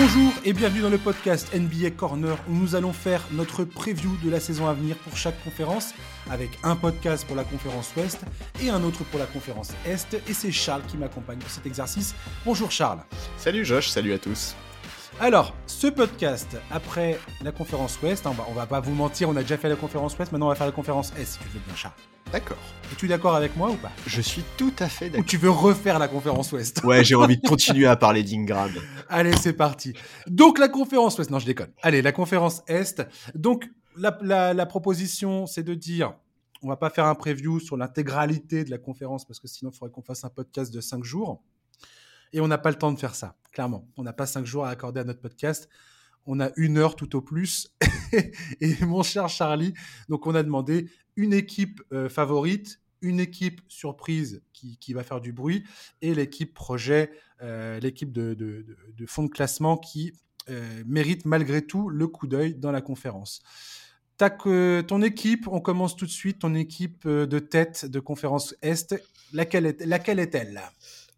Bonjour et bienvenue dans le podcast NBA Corner où nous allons faire notre preview de la saison à venir pour chaque conférence avec un podcast pour la conférence Ouest et un autre pour la conférence Est et c'est Charles qui m'accompagne pour cet exercice. Bonjour Charles. Salut Josh, salut à tous. Alors, ce podcast, après la conférence Ouest, on va, on va pas vous mentir, on a déjà fait la conférence Ouest, maintenant on va faire la conférence Est si tu veux bien Charles. D'accord. Es-tu d'accord avec moi ou pas? Je suis tout à fait Ou d'accord. tu veux refaire la conférence Ouest? Ouais, j'ai envie de continuer à parler d'Ingram. Allez, c'est parti. Donc la conférence Ouest, non je déconne. Allez, la conférence Est. Donc la, la- la proposition, c'est de dire, on va pas faire un preview sur l'intégralité de la conférence parce que sinon il faudrait qu'on fasse un podcast de 5 jours. Et on n'a pas le temps de faire ça, clairement. On n'a pas 5 jours à accorder à notre podcast. On a une heure tout au plus. et mon cher Charlie, donc on a demandé une équipe euh, favorite, une équipe surprise qui, qui va faire du bruit et l'équipe projet, euh, l'équipe de, de- de- fond de classement qui euh, mérite malgré tout le coup d'œil dans la conférence. Tac, ton équipe, on commence tout de suite, ton équipe de tête de conférence Est, laquelle est- laquelle est-elle?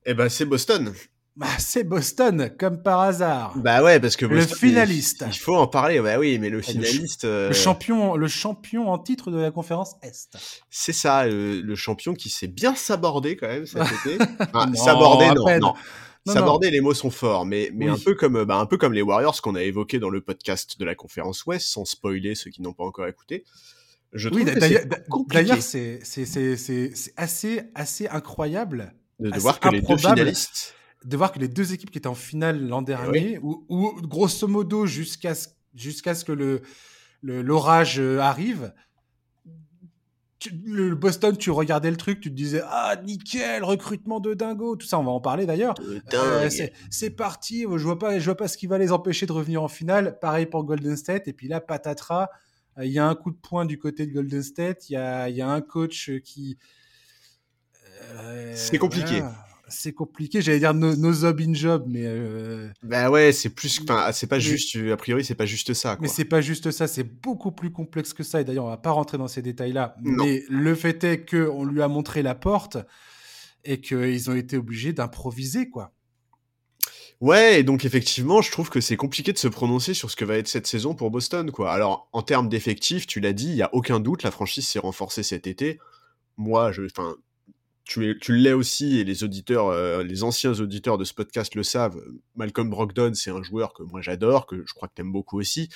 Eh ben, c'est Boston. bah, C'est Boston, comme par hasard. Bah ouais, parce que Le finaliste. Il, il faut en parler. Bah oui, mais le le finaliste, euh, Le, champion, le champion en titre de la conférence Est. c'est ça, le, le champion qui s'est bien sabordé quand même cet été. Enfin, Non, sabordé, non, peine. non. Non, Sabordé, les mots sont forts, mais, mais Oui. un peu comme, euh, bah, un peu comme les Warriors qu'on a évoqué dans le podcast de la conférence Ouest, sans spoiler ceux qui n'ont pas encore écouté. Je Oui, d'ailleurs, c'est assez incroyable de, de voir que les deux improbable. finalistes. de voir que les deux équipes qui étaient en finale l'an dernier, ou, grosso modo jusqu'à ce, jusqu'à ce que le, l'orage euh, arrive, tu- le Boston, tu regardais le truc, tu te disais ah nickel, recrutement de dingo, tout ça, on va en parler d'ailleurs. Euh, c'est, parti, je vois pas, je vois pas ce qui va les empêcher de revenir en finale. Pareil pour Golden State, et puis là patatras, euh, il y a un coup de poing du côté de Golden State, il y a, il y a un coach qui euh, C'est compliqué. voilà. C'est compliqué. J'allais dire no, no job in job, mais euh, Bah ouais, c'est plus, enfin, c'est pas juste, a priori, c'est pas juste ça, quoi. mais c'est pas juste ça. C'est beaucoup plus complexe que ça. Et d'ailleurs, on va pas rentrer dans ces détails-là. Mais le fait est que on lui a montré la porte et qu'ils ont été obligés d'improviser, quoi. Ouais, et donc effectivement, je trouve que c'est compliqué de se prononcer sur ce que va être cette saison pour Boston, quoi. Alors, en termes d'effectifs, tu l'as dit, il y a aucun doute, la franchise s'est renforcée cet été. Moi, je, enfin, tu, es- tu l'es aussi, et les auditeurs, euh, les anciens auditeurs de ce podcast le savent. Malcolm Brogdon, c'est un joueur que moi j'adore, que je crois que t'aimes beaucoup aussi.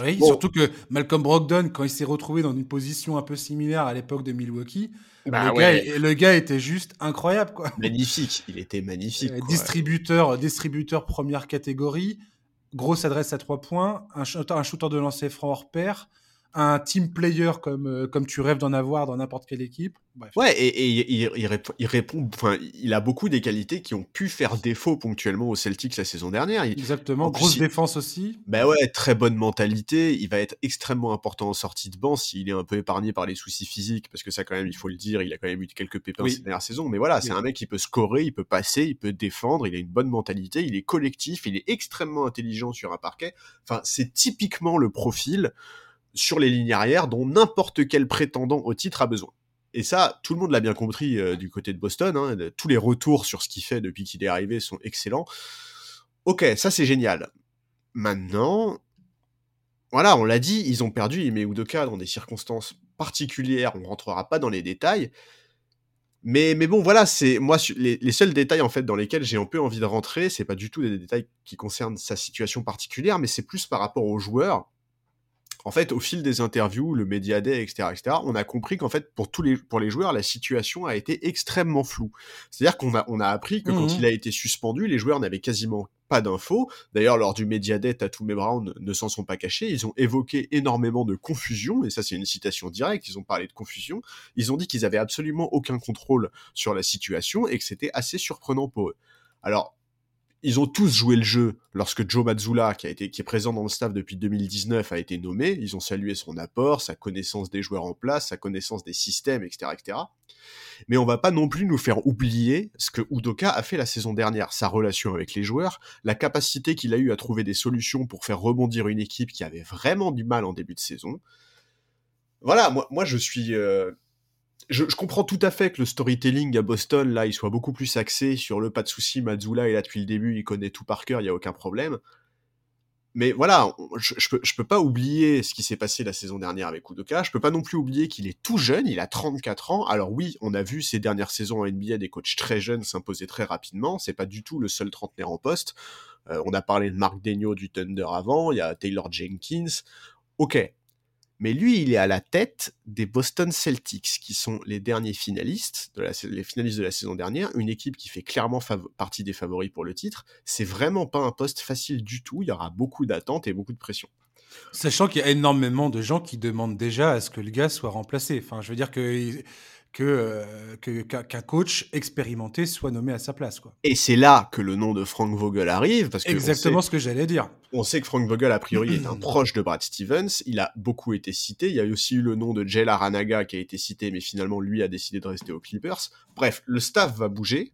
Oui, Bon. surtout que Malcolm Brogdon, quand il s'est retrouvé dans une position un peu similaire à l'époque de Milwaukee, Bah le, ouais. gars, le gars était juste incroyable, quoi. Magnifique, il était magnifique. Euh, distributeur, distributeur première catégorie, grosse adresse à trois points, un shooter, un shooter de lancer franc hors pair, un team player comme, euh, comme tu rêves d'en avoir dans n'importe quelle équipe. Bref. Ouais, et, et il, il- il répond, enfin, il a beaucoup des qualités qui ont pu faire défaut ponctuellement aux Celtics la saison dernière. Il- Exactement. Plus, Grosse défense aussi. Bah ouais, très bonne mentalité. Il va être extrêmement important en sortie de banc s'il est un peu épargné par les soucis physiques, parce que ça, quand même, il faut le dire, il a quand même eu quelques pépins Oui. cette dernière saison. Mais voilà, c'est Oui. un mec qui peut scorer, il peut passer, il peut défendre, il a une bonne mentalité, il est collectif, il est extrêmement intelligent sur un parquet. Enfin, c'est typiquement le profil sur les lignes arrières dont n'importe quel prétendant au titre a besoin. Et ça, tout le monde l'a bien compris euh, du côté de Boston. hein. Tous les retours sur ce qu'il fait depuis qu'il est arrivé sont excellents. Ok, ça c'est génial. Maintenant, voilà, on l'a dit, ils ont perdu Ime Udoka dans des circonstances particulières. On rentrera pas dans les détails. Mais, mais bon, voilà, c'est moi les, les seuls détails en fait dans lesquels j'ai un peu envie de rentrer, c'est pas du tout des détails qui concernent sa situation particulière, mais c'est plus par rapport aux joueurs. En fait, au fil des interviews, le média day, etc., etc., on a compris qu'en fait, pour tous les pour les joueurs, la situation a été extrêmement floue. C'est-à-dire qu'on a on a appris que quand Mhm. il a été suspendu, les joueurs n'avaient quasiment pas d'infos. D'ailleurs, lors du média day, Tatum et Brown ne s'en sont pas cachés. Ils ont évoqué énormément de confusion, et ça, c'est une citation directe. Ils ont parlé de confusion. Ils ont dit qu'ils avaient absolument aucun contrôle sur la situation et que c'était assez surprenant pour eux. Alors, ils ont tous joué le jeu lorsque Joe Mazzulla, qui, a été, qui est présent dans le staff depuis 2019, a été nommé. Ils ont salué son apport, sa connaissance des joueurs en place, sa connaissance des systèmes, etc., etc. Mais on va pas non plus nous faire oublier ce que Udoka a fait la saison dernière, sa relation avec les joueurs, la capacité qu'il a eu à trouver des solutions pour faire rebondir une équipe qui avait vraiment du mal en début de saison. Voilà, moi, moi je suis, euh, je, comprends tout à fait que le storytelling à Boston, là, il soit beaucoup plus axé sur le pas de souci, Mazzula est là depuis le début, il connaît tout par cœur, il n'y a aucun problème. Mais voilà, je, je, peux, je peux pas oublier ce qui s'est passé la saison dernière avec Udoka. Je peux pas non plus oublier qu'il est tout jeune, il a 34 ans. Alors oui, on a vu ces dernières saisons en NBA des coachs très jeunes s'imposer très rapidement. C'est pas du tout le seul trentenaire en poste. Euh, on a parlé de Marc Degno du Thunder avant, il y a Taylor Jenkins. Ok, mais lui, il est à la tête des Boston Celtics, qui sont les derniers finalistes, de la, saison dernière, une équipe qui fait clairement partie des favoris pour le titre. C'est vraiment pas un poste facile du tout, il y aura beaucoup d'attentes et beaucoup de pression. Sachant qu'il y a énormément de gens qui demandent déjà à ce que le gars soit remplacé. Je veux dire que que euh, qu'un coach expérimenté soit nommé à sa place. Quoi. Et c'est là que le nom de Frank Vogel arrive. Parce que Exactement ce que j'allais dire. On sait que Frank Vogel, a priori, est un proche de Brad Stevens. Il a beaucoup été cité. Il y a aussi eu le nom de Jay Aranaga qui a été cité, mais finalement, lui a décidé de rester aux Clippers. Bref, le staff va bouger.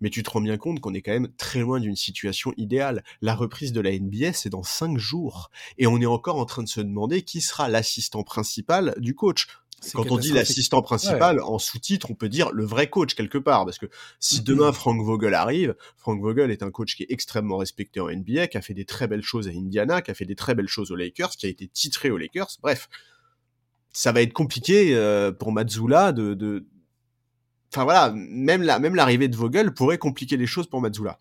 Mais tu te rends bien compte qu'on est quand même très loin d'une situation idéale. La reprise de la NBA, c'est dans cinq jours. Et on est encore en train de se demander qui sera l'assistant principal du coach. Quand on dit l'assistant principal, en sous-titre, on peut dire le vrai coach quelque part. Parce que si mm-hmm. demain Frank Vogel arrive, Frank Vogel est un coach qui est extrêmement respecté en NBA, qui a fait des très belles choses à Indiana, qui a fait des très belles choses aux Lakers, qui a été titré aux Lakers. Bref, ça va être compliqué euh, pour Mazzula de, de... Enfin voilà, même la, même l'arrivée de Vogel pourrait compliquer les choses pour Mazzula.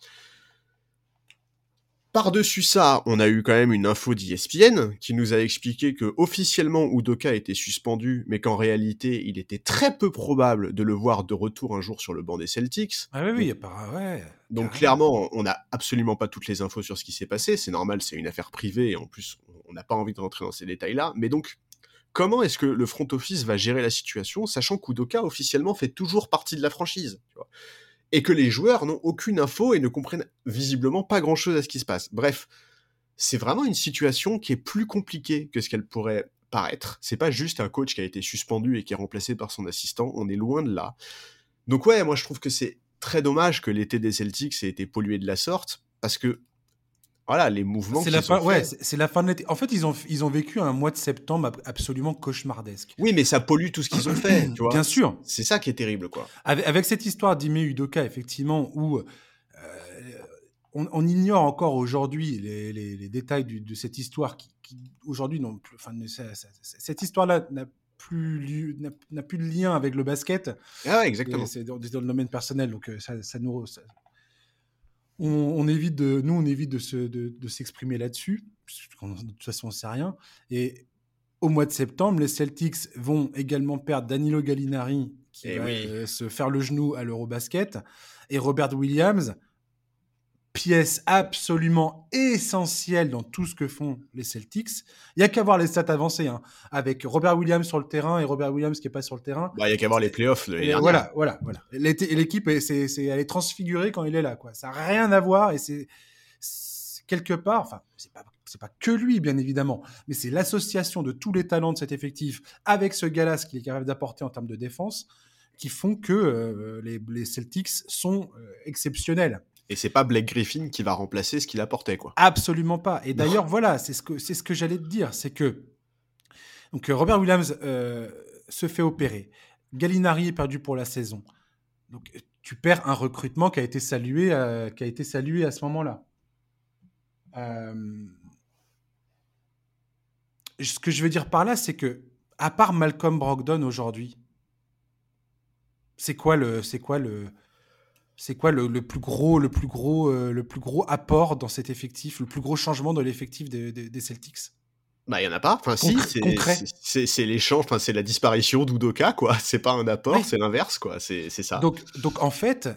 Par-dessus ça, on a eu quand même une info d'ESPN qui nous a expliqué que officiellement Udoka était suspendu, mais qu'en réalité, il était très peu probable de le voir de retour un jour sur le banc des Celtics. Ah oui, oui, donc, ouais. Donc clairement, on n'a absolument pas toutes les infos sur ce qui s'est passé. C'est normal, c'est une affaire privée et en plus, on n'a pas envie de rentrer dans ces détails-là. Mais donc, comment est-ce que le front office va gérer la situation, sachant qu'Udoka officiellement fait toujours partie de la franchise tu vois? Et que les joueurs n'ont aucune info et ne comprennent visiblement pas grand-chose à ce qui se passe. Bref, c'est vraiment une situation qui est plus compliquée que ce qu'elle pourrait paraître. C'est pas juste un coach qui a été suspendu et qui est remplacé par son assistant, on est loin de là. Donc ouais, moi je trouve que c'est très dommage que l'été des Celtics ait été pollué de la sorte, parce que voilà, les mouvements. C'est la fin. Ouais, c'est la fin de l'été. En fait, ils ont ils ont vécu un mois de septembre absolument cauchemardesque. Oui, mais ça pollue tout ce qu'ils ont fait, tu vois. Bien sûr. C'est ça qui est terrible, quoi. Avec, cette histoire d'Ime Udoka, effectivement, où euh, on, ignore encore aujourd'hui les, les, détails de cette histoire qui, aujourd'hui non plus. Enfin, cette histoire-là n'a plus n'a plus de lien avec le basket. Ah, exactement. C'est dans, le domaine personnel, donc euh, ça, ça nous on, évite de, nous, on évite de, de, s'exprimer là-dessus. De toute façon, on sait rien. Et au mois de septembre, les Celtics vont également perdre Danilo Gallinari, qui eh va euh, se faire le genou à l'Eurobasket, et Robert Williams, pièce absolument essentielle dans tout ce que font les Celtics. Il y a qu'à voir les stats avancées, hein, avec Robert Williams sur le terrain et Robert Williams qui est pas sur le terrain. Bah, il y a qu'à voir les playoffs. voilà, voilà, voilà. L'équipe, c'est, c'est, elle est transfigurée quand il est là, quoi. Ça n'a rien à voir et c'est, quelque part, enfin, c'est pas c'est pas que lui, bien évidemment, mais c'est l'association de tous les talents de cet effectif avec ce gars-là, ce qu'il est capable d'apporter en termes de défense, qui font que euh, les, les, Celtics sont euh, exceptionnels. Et c'est pas Blake Griffin qui va remplacer ce qu'il apportait, quoi. Absolument pas. Et d'ailleurs, voilà, c'est ce que c'est ce que j'allais te dire, c'est que donc euh, Robert Williams euh, se fait opérer, Gallinari est perdu pour la saison. Donc tu perds un recrutement qui a été salué, euh, qui a été salué à ce moment-là. Ce que je veux dire par là, c'est que à part Malcolm Brogdon aujourd'hui, c'est quoi le, c'est quoi le, c'est quoi le, plus gros, le plus gros, euh, le plus gros apport dans cet effectif, le plus gros changement dans l'effectif des, Celtics? Bah, il y en a pas. Enfin, si, c'est, c'est, l'échange, enfin, c'est la disparition d'Udoka, quoi. C'est pas un apport, c'est l'inverse, quoi. C'est, ça. Donc, donc, en fait, euh,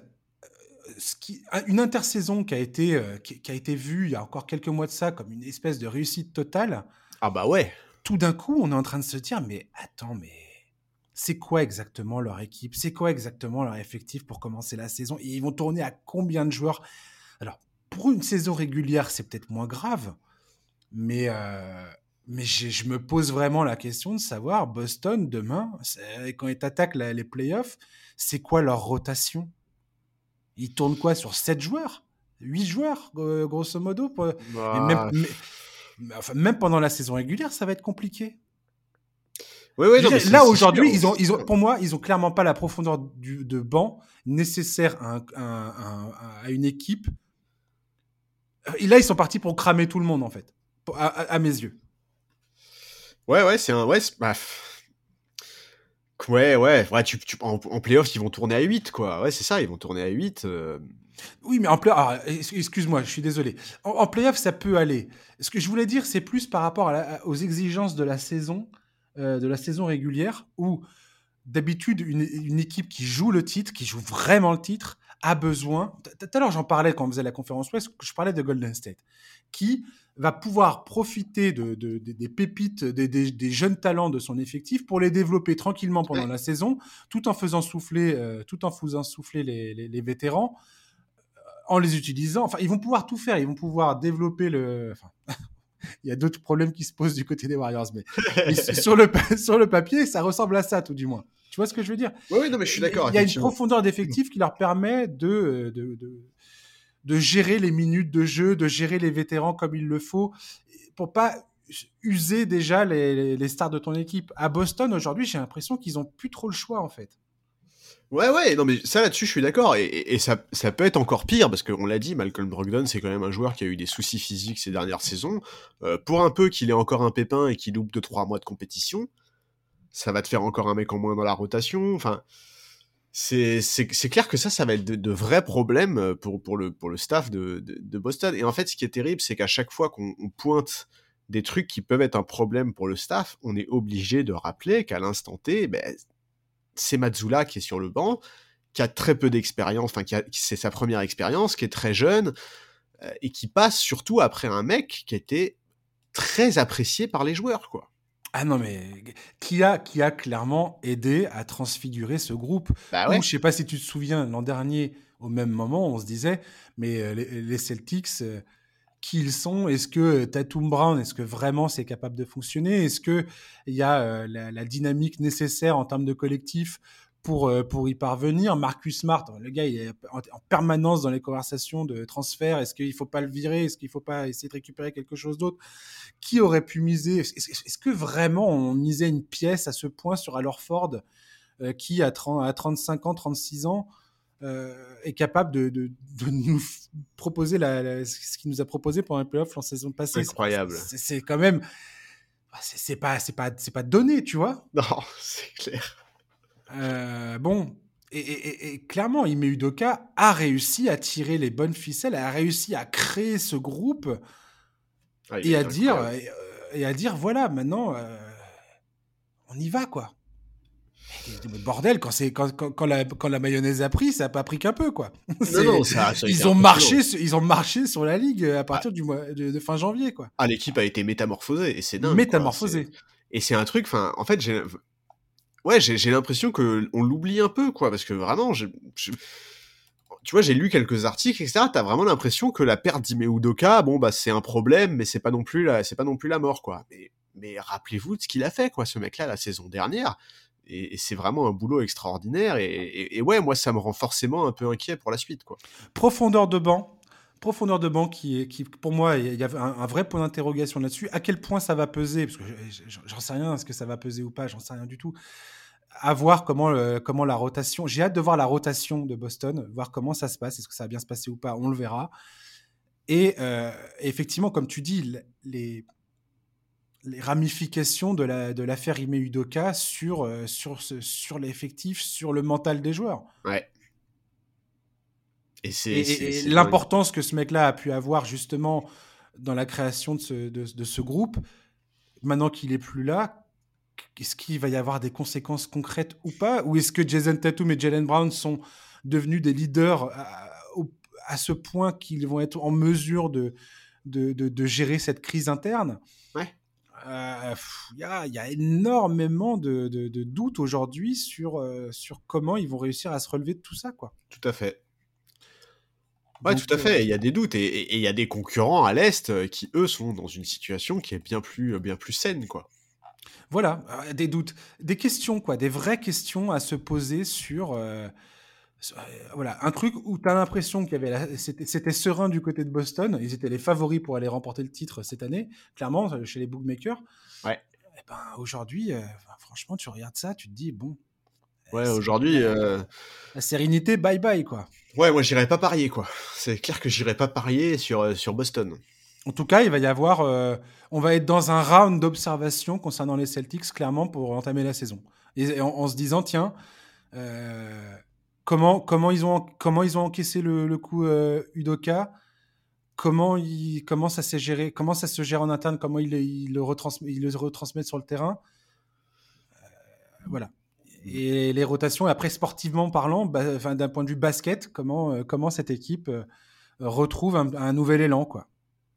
ce qui, une intersaison qui a été, euh, qui, a été vue il y a encore quelques mois de ça comme une espèce de réussite totale. Ah bah ouais. Tout d'un coup, on est en train de se dire, mais attends, mais c'est quoi exactement leur équipe, c'est quoi exactement leur effectif pour commencer la saison, et ils vont tourner à combien de joueurs? Alors, pour une saison régulière, c'est peut-être moins grave, mais, euh, mais je me pose vraiment la question de savoir, Boston, demain, quand ils attaquent les playoffs, c'est quoi leur rotation? Ils tournent quoi sur 7 joueurs? 8 joueurs, grosso modo bah, même, même pendant la saison régulière, ça va être compliqué. Non, mais dire, c'est- là aujourd'hui, ils ont, ils ont, pour moi, ils ont clairement pas la profondeur du, de banc nécessaire à, un- un- un- à une équipe. Et là, ils sont partis pour cramer tout le monde en fait, Pour- à, mes yeux. Ouais, ouais, c'est un. Ouais, bah. Ouais, ouais, ouais tu, tu, en, en playoff, ils vont tourner à 8, quoi. Ouais, c'est ça, ils vont tourner à 8. euh. Oui, mais en play ah, ex- excuse-moi, je suis désolé. En, en playoff, ça peut aller. Ce que je voulais dire, c'est plus par rapport à la- aux exigences de la saison, euh, de la saison régulière, où d'habitude une, une équipe qui joue le titre, qui joue vraiment le titre, a besoin. Tout à l'heure, j'en parlais quand on faisait la conférence Ouest, je parlais de Golden State, qui va pouvoir profiter de, de- de- des pépites, des, des- des jeunes talents de son effectif pour les développer tranquillement pendant Ouais. la saison, tout en faisant souffler, euh, tout en faisant souffler les, les- les vétérans, euh, en les utilisant. Enfin, ils vont pouvoir tout faire. Ils vont pouvoir développer le. Enfin, il y a d'autres problèmes qui se posent du côté des Warriors, mais, mais sur, le, sur le papier, ça ressemble à ça, tout du moins. Tu vois ce que je veux dire? Ouais, ouais, non, mais je suis d'accord. il y a une profondeur d'effectif qui leur permet de, de, de, de gérer les minutes de jeu, de gérer les vétérans comme il le faut, pour pas user déjà les, les- stars de ton équipe. À Boston, aujourd'hui, j'ai l'impression qu'ils ont plus trop le choix, en fait. Ouais, ouais, non, mais ça là-dessus, je suis d'accord. Et, et- ça, ça peut être encore pire, parce qu'on l'a dit, Malcolm Brogdon, c'est quand même un joueur qui a eu des soucis physiques ces dernières saisons. Euh, pour un peu qu'il ait encore un pépin et qu'il loupe 2-3 mois de compétition, ça va te faire encore un mec en moins dans la rotation. Enfin, c'est clair que ça, ça va être de, vrais problèmes euh, pour, pour, le, pour le staff de, de, de Boston. Et en fait, ce qui est terrible, c'est qu'à chaque fois qu'on on pointe des trucs qui peuvent être un problème pour le staff, on est obligé de rappeler qu'à l'instant T, ben, c'est Mazzula qui est sur le banc, qui a très peu d'expérience, enfin, qui c'est sa première expérience, qui est très jeune, euh, et qui passe surtout après un mec qui était très apprécié par les joueurs, quoi. Ah non, mais qui a, qui a clairement aidé à transfigurer ce groupe? Bah Ou, ouais. je sais pas si tu te souviens, l'an dernier, au même moment, on se disait, mais euh, les, les Celtics, euh, qui ils sont. Est-ce que euh, Tatum Brown, est-ce que vraiment c'est capable de fonctionner? Est-ce que il y a euh, la, dynamique nécessaire en termes de collectif pour, euh, pour y parvenir? Marcus Smart, le gars, il est en, en permanence dans les conversations de transfert. Est-ce qu'il faut pas le virer? Est-ce qu'il faut pas essayer de récupérer quelque chose d'autre? Qui aurait pu miser? Est-ce que vraiment on misait une pièce à ce point sur Al Horford euh, qui, à, 30, à 35 ans, 36 ans, est capable de, de, de nous proposer la, la- ce qu'il nous a proposé pendant les playoffs en saison passée. Incroyable. C'est quand même. ah, C'est pas, pas, pas donné, tu vois. Non, c'est clair. Euh, bon. Et, et- et- et clairement, Ime Udoka a réussi à tirer les bonnes ficelles, a réussi à créer ce groupe Ah, et à dire, et, euh, et à dire voilà, maintenant, euh, on y va, quoi. Mais bordel, quand, c'est, quand, quand, quand la, quand la mayonnaise a pris, ça n'a pas pris qu'un peu, quoi. C'est- Non, non, ça, ça a été ils, ont marché, sur- ils ont marché sur la ligue à partir du mois de, de fin janvier, quoi. Ah, l'équipe a été métamorphosée, et c'est dingue. quoi. Métamorphosé. C'est- Et c'est un truc, enfin, en fait, j'ai. Ouais, j'ai l'impression que on l'oublie un peu, quoi, parce que vraiment, je- je- tu vois, j'ai lu quelques articles, etc. T'as vraiment l'impression que la perte d'Ime Udoka, bon, bah, c'est un problème, mais c'est pas non plus la, c'est pas non plus la mort, quoi. Mais, mais rappelez-vous de ce qu'il a fait, quoi, ce mec-là, la saison dernière. Et, c'est vraiment un boulot extraordinaire. Et, ouais, moi, ça me rend forcément un peu inquiet pour la suite, quoi. Profondeur de banc. Profondeur de banc qui, qui pour moi, il y a un, vrai point d'interrogation là-dessus. À quel point ça va peser? Parce que je- je- j'en sais rien, est-ce que ça va peser ou pas J'en sais rien du tout. À voir comment, le- comment la rotation. J'ai hâte de voir la rotation de Boston, voir comment ça se passe. Est-ce que ça va bien se passer ou pas On le verra. Et euh, effectivement, comme tu dis, les, les ramifications de la- de l'affaire Ime Udoka sur, euh, sur, ce- sur l'effectif, sur le mental des joueurs. Ouais. Et c'est Et, et- l'importance que ce mec-là a pu avoir justement dans la création de ce, de, de ce groupe, maintenant qu'il est plus là, est-ce qu'il va y avoir des conséquences concrètes ou pas? Ou est-ce que Jason Tatum et Jalen Brown sont devenus des leaders à ce point qu'ils vont être en mesure de, de, de- de gérer cette crise interne? Ouais. Euh, Il y, a, il y a énormément de, de- de doutes aujourd'hui sur, euh, sur comment ils vont réussir à se relever de tout ça. Quoi. Tout à fait. Ouais, Donc, tout à euh, fait. Il y a des doutes et et- et il y a des concurrents à l'est euh, qui eux sont dans une situation qui est bien plus euh, bien plus saine, quoi. Voilà, euh, des doutes, des questions, quoi, des vraies questions à se poser sur. euh, sur- euh, voilà, un truc où tu as l'impression qu'il y avait la- c'était serein du côté de Boston. Ils étaient les favoris pour aller remporter le titre cette année, clairement, euh, chez les bookmakers. Ouais. Et ben, aujourd'hui, euh, franchement, tu regardes ça, tu te dis, bon. Ouais, aujourd'hui. Euh, la sérénité, bye bye, quoi. Ouais, moi, j'irai pas parier, quoi. C'est clair que j'irai pas parier sur, sur Boston. En tout cas, il va y avoir. on va être dans un round d'observation concernant les Celtics, clairement, pour entamer la saison. Et, en, se disant, tiens, comment, comment, ils ont, comment ils ont encaissé le, le coup Udoka? Comment, il, comment, ça s'est géré, comment ça se gère en interne, comment il, il le, retransmet, il le retransmet sur le terrain? Euh, voilà. Et les rotations, après sportivement parlant, enfin, d'un point de vue basket, comment, euh, comment cette équipe euh, retrouve un, nouvel élan, quoi?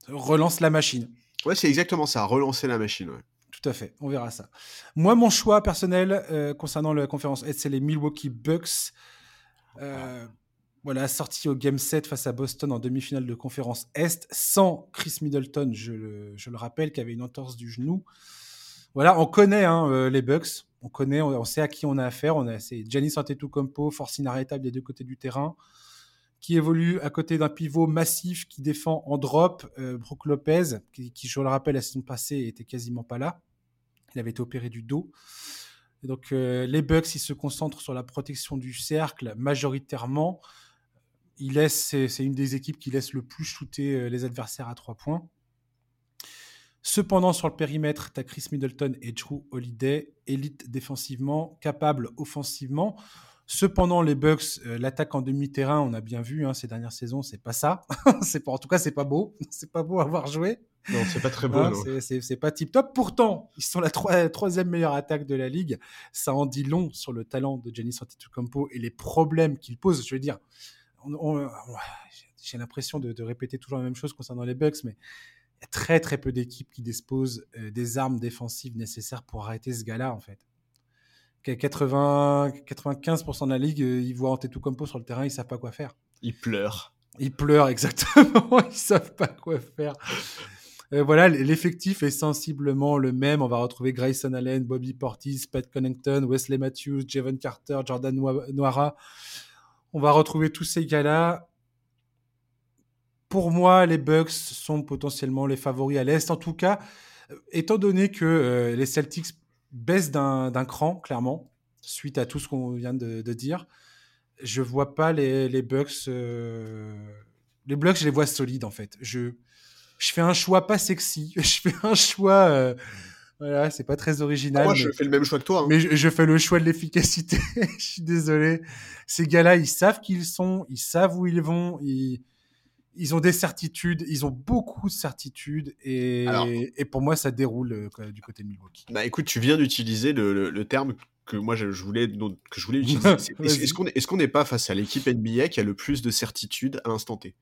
Relance la machine. Ouais, c'est exactement ça, relancer la machine. Ouais. Tout à fait, on verra ça. Moi, mon choix personnel concernant la conférence c'est les Milwaukee Bucks. Voilà, sorti au Game 7 face à Boston en demi-finale de conférence Est, sans Chris Middleton, je le, rappelle, qui avait une entorse du genou. Voilà, on connaît hein, euh, les Bucks, on connaît, on, sait à qui on a affaire. On a, c'est Giannis Antetokounmpo, force inarrêtable des deux côtés du terrain, qui évolue à côté d'un pivot massif qui défend en drop, euh, Brook Lopez, qui, je le rappelle, la saison passée était quasiment pas là. Il avait été opéré du dos. Donc euh, les Bucks, se concentrent sur la protection du cercle majoritairement c'est une des équipes qui laisse le plus shooter euh, les adversaires à trois points. Cependant, sur le périmètre, tu as Chris Middleton et Drew Holiday, élite défensivement, capable offensivement. Cependant, les Bucks, euh, l'attaque en demi-terrain, on a bien vu hein, ces dernières saisons, c'est pas ça. c'est pas, en tout cas, c'est pas beau. c'est pas beau à voir jouer. Non, c'est pas très beau. Hein, c'est pas tip top. Pourtant, ils sont la troisième meilleure attaque de la ligue. Ça en dit long sur le talent de Giannis Antetokounmpo et les problèmes qu'il pose. Je veux dire, j'ai l'impression de, répéter toujours la même chose concernant les Bucks, mais il y a très très peu d'équipes qui disposent euh, des armes défensives nécessaires pour arrêter ce gars-là, en fait. 80, 95% de la ligue, euh, ils voient Antetokounmpo sur le terrain, ils savent pas quoi faire. Ils pleurent. Ils pleurent, exactement. ils savent pas quoi faire. Euh, voilà, l'effectif est sensiblement le même. On va retrouver Grayson Allen, Bobby Portis, Pat Connington, Wesley Matthews, Javon Carter, Jordan Noira. On va retrouver tous ces gars-là. Pour moi, les Bucks sont potentiellement les favoris à l'Est. En tout cas, euh, étant donné que euh, les Celtics baissent d'un cran, clairement, suite à tout ce qu'on vient de, dire, je vois pas les, Bucks. Euh, les Bucks, je les vois solides, en fait. Je, je fais un choix pas sexy. Je fais un choix voilà, c'est pas très original. Moi, je fais le même choix que toi. Hein. Mais je, fais le choix de l'efficacité. je suis désolé. Ces gars-là, ils savent qui ils sont, ils savent où ils vont, ils, ils ont des certitudes, ils ont beaucoup de certitudes, et, et pour moi, ça déroule euh, du côté de Milwaukee. Bah écoute, tu viens d'utiliser le, le, terme que moi je, voulais, que je voulais utiliser. Est-ce qu'on est, qu'on n'est pas face à l'équipe NBA qui a le plus de certitudes à l'instant T?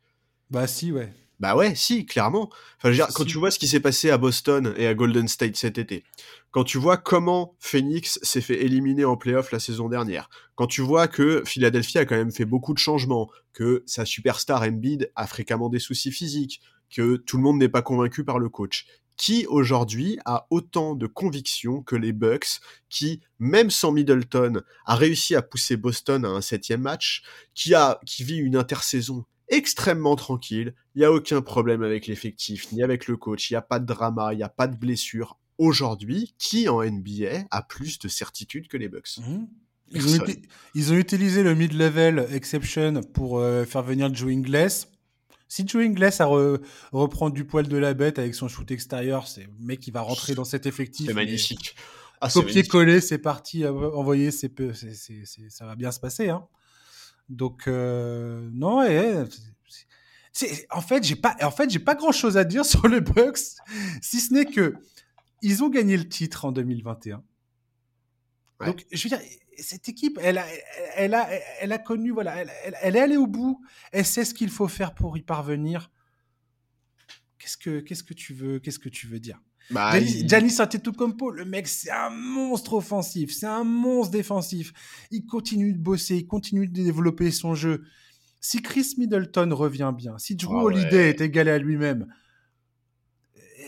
Bah si, ouais. Bah ouais, si, clairement. Enfin, je veux dire, quand tu vois ce qui s'est passé à Boston et à Golden State cet été, quand tu vois comment Phoenix s'est fait éliminer en playoff la saison dernière, quand tu vois que Philadelphie a quand même fait beaucoup de changements, que sa superstar Embiid a fréquemment des soucis physiques, que tout le monde n'est pas convaincu par le coach, qui aujourd'hui a autant de conviction que les Bucks, qui, même sans Middleton, a réussi à pousser Boston à un septième match, qui a, qui vit une intersaison extrêmement tranquille. Il n'y a aucun problème avec l'effectif, ni avec le coach. Il n'y a pas de drama, il n'y a pas de blessure. Aujourd'hui, qui en NBA a plus de certitude que les Bucks? Mhm. ils, ont utilisé le mid-level exception pour euh, faire venir Joe Ingles. Si Joe Ingles a reprend du poil de la bête avec son shoot extérieur, c'est le mec qui va rentrer dans cet effectif. C'est magnifique. Ah, Copier-coller, c'est parti, envoyer, c'est ça va bien se passer. Hein. Donc euh, non, c'est en fait j'ai pas en fait j'ai pas grand chose à dire sur le Bucks si ce n'est que ils ont gagné le titre en 2021. Donc je veux dire cette équipe elle a elle a elle a connu voilà elle, elle, est allée au bout elle sait ce qu'il faut faire pour y parvenir. Qu'est-ce que qu'est-ce que tu veux qu'est-ce que tu veux dire? Bah, Giannis, Antetokounmpo, le mec, c'est un monstre offensif, c'est un monstre défensif. Il continue de bosser, il continue de développer son jeu. Si Chris Middleton revient bien, si Drew ah Holiday est égalé à lui-même,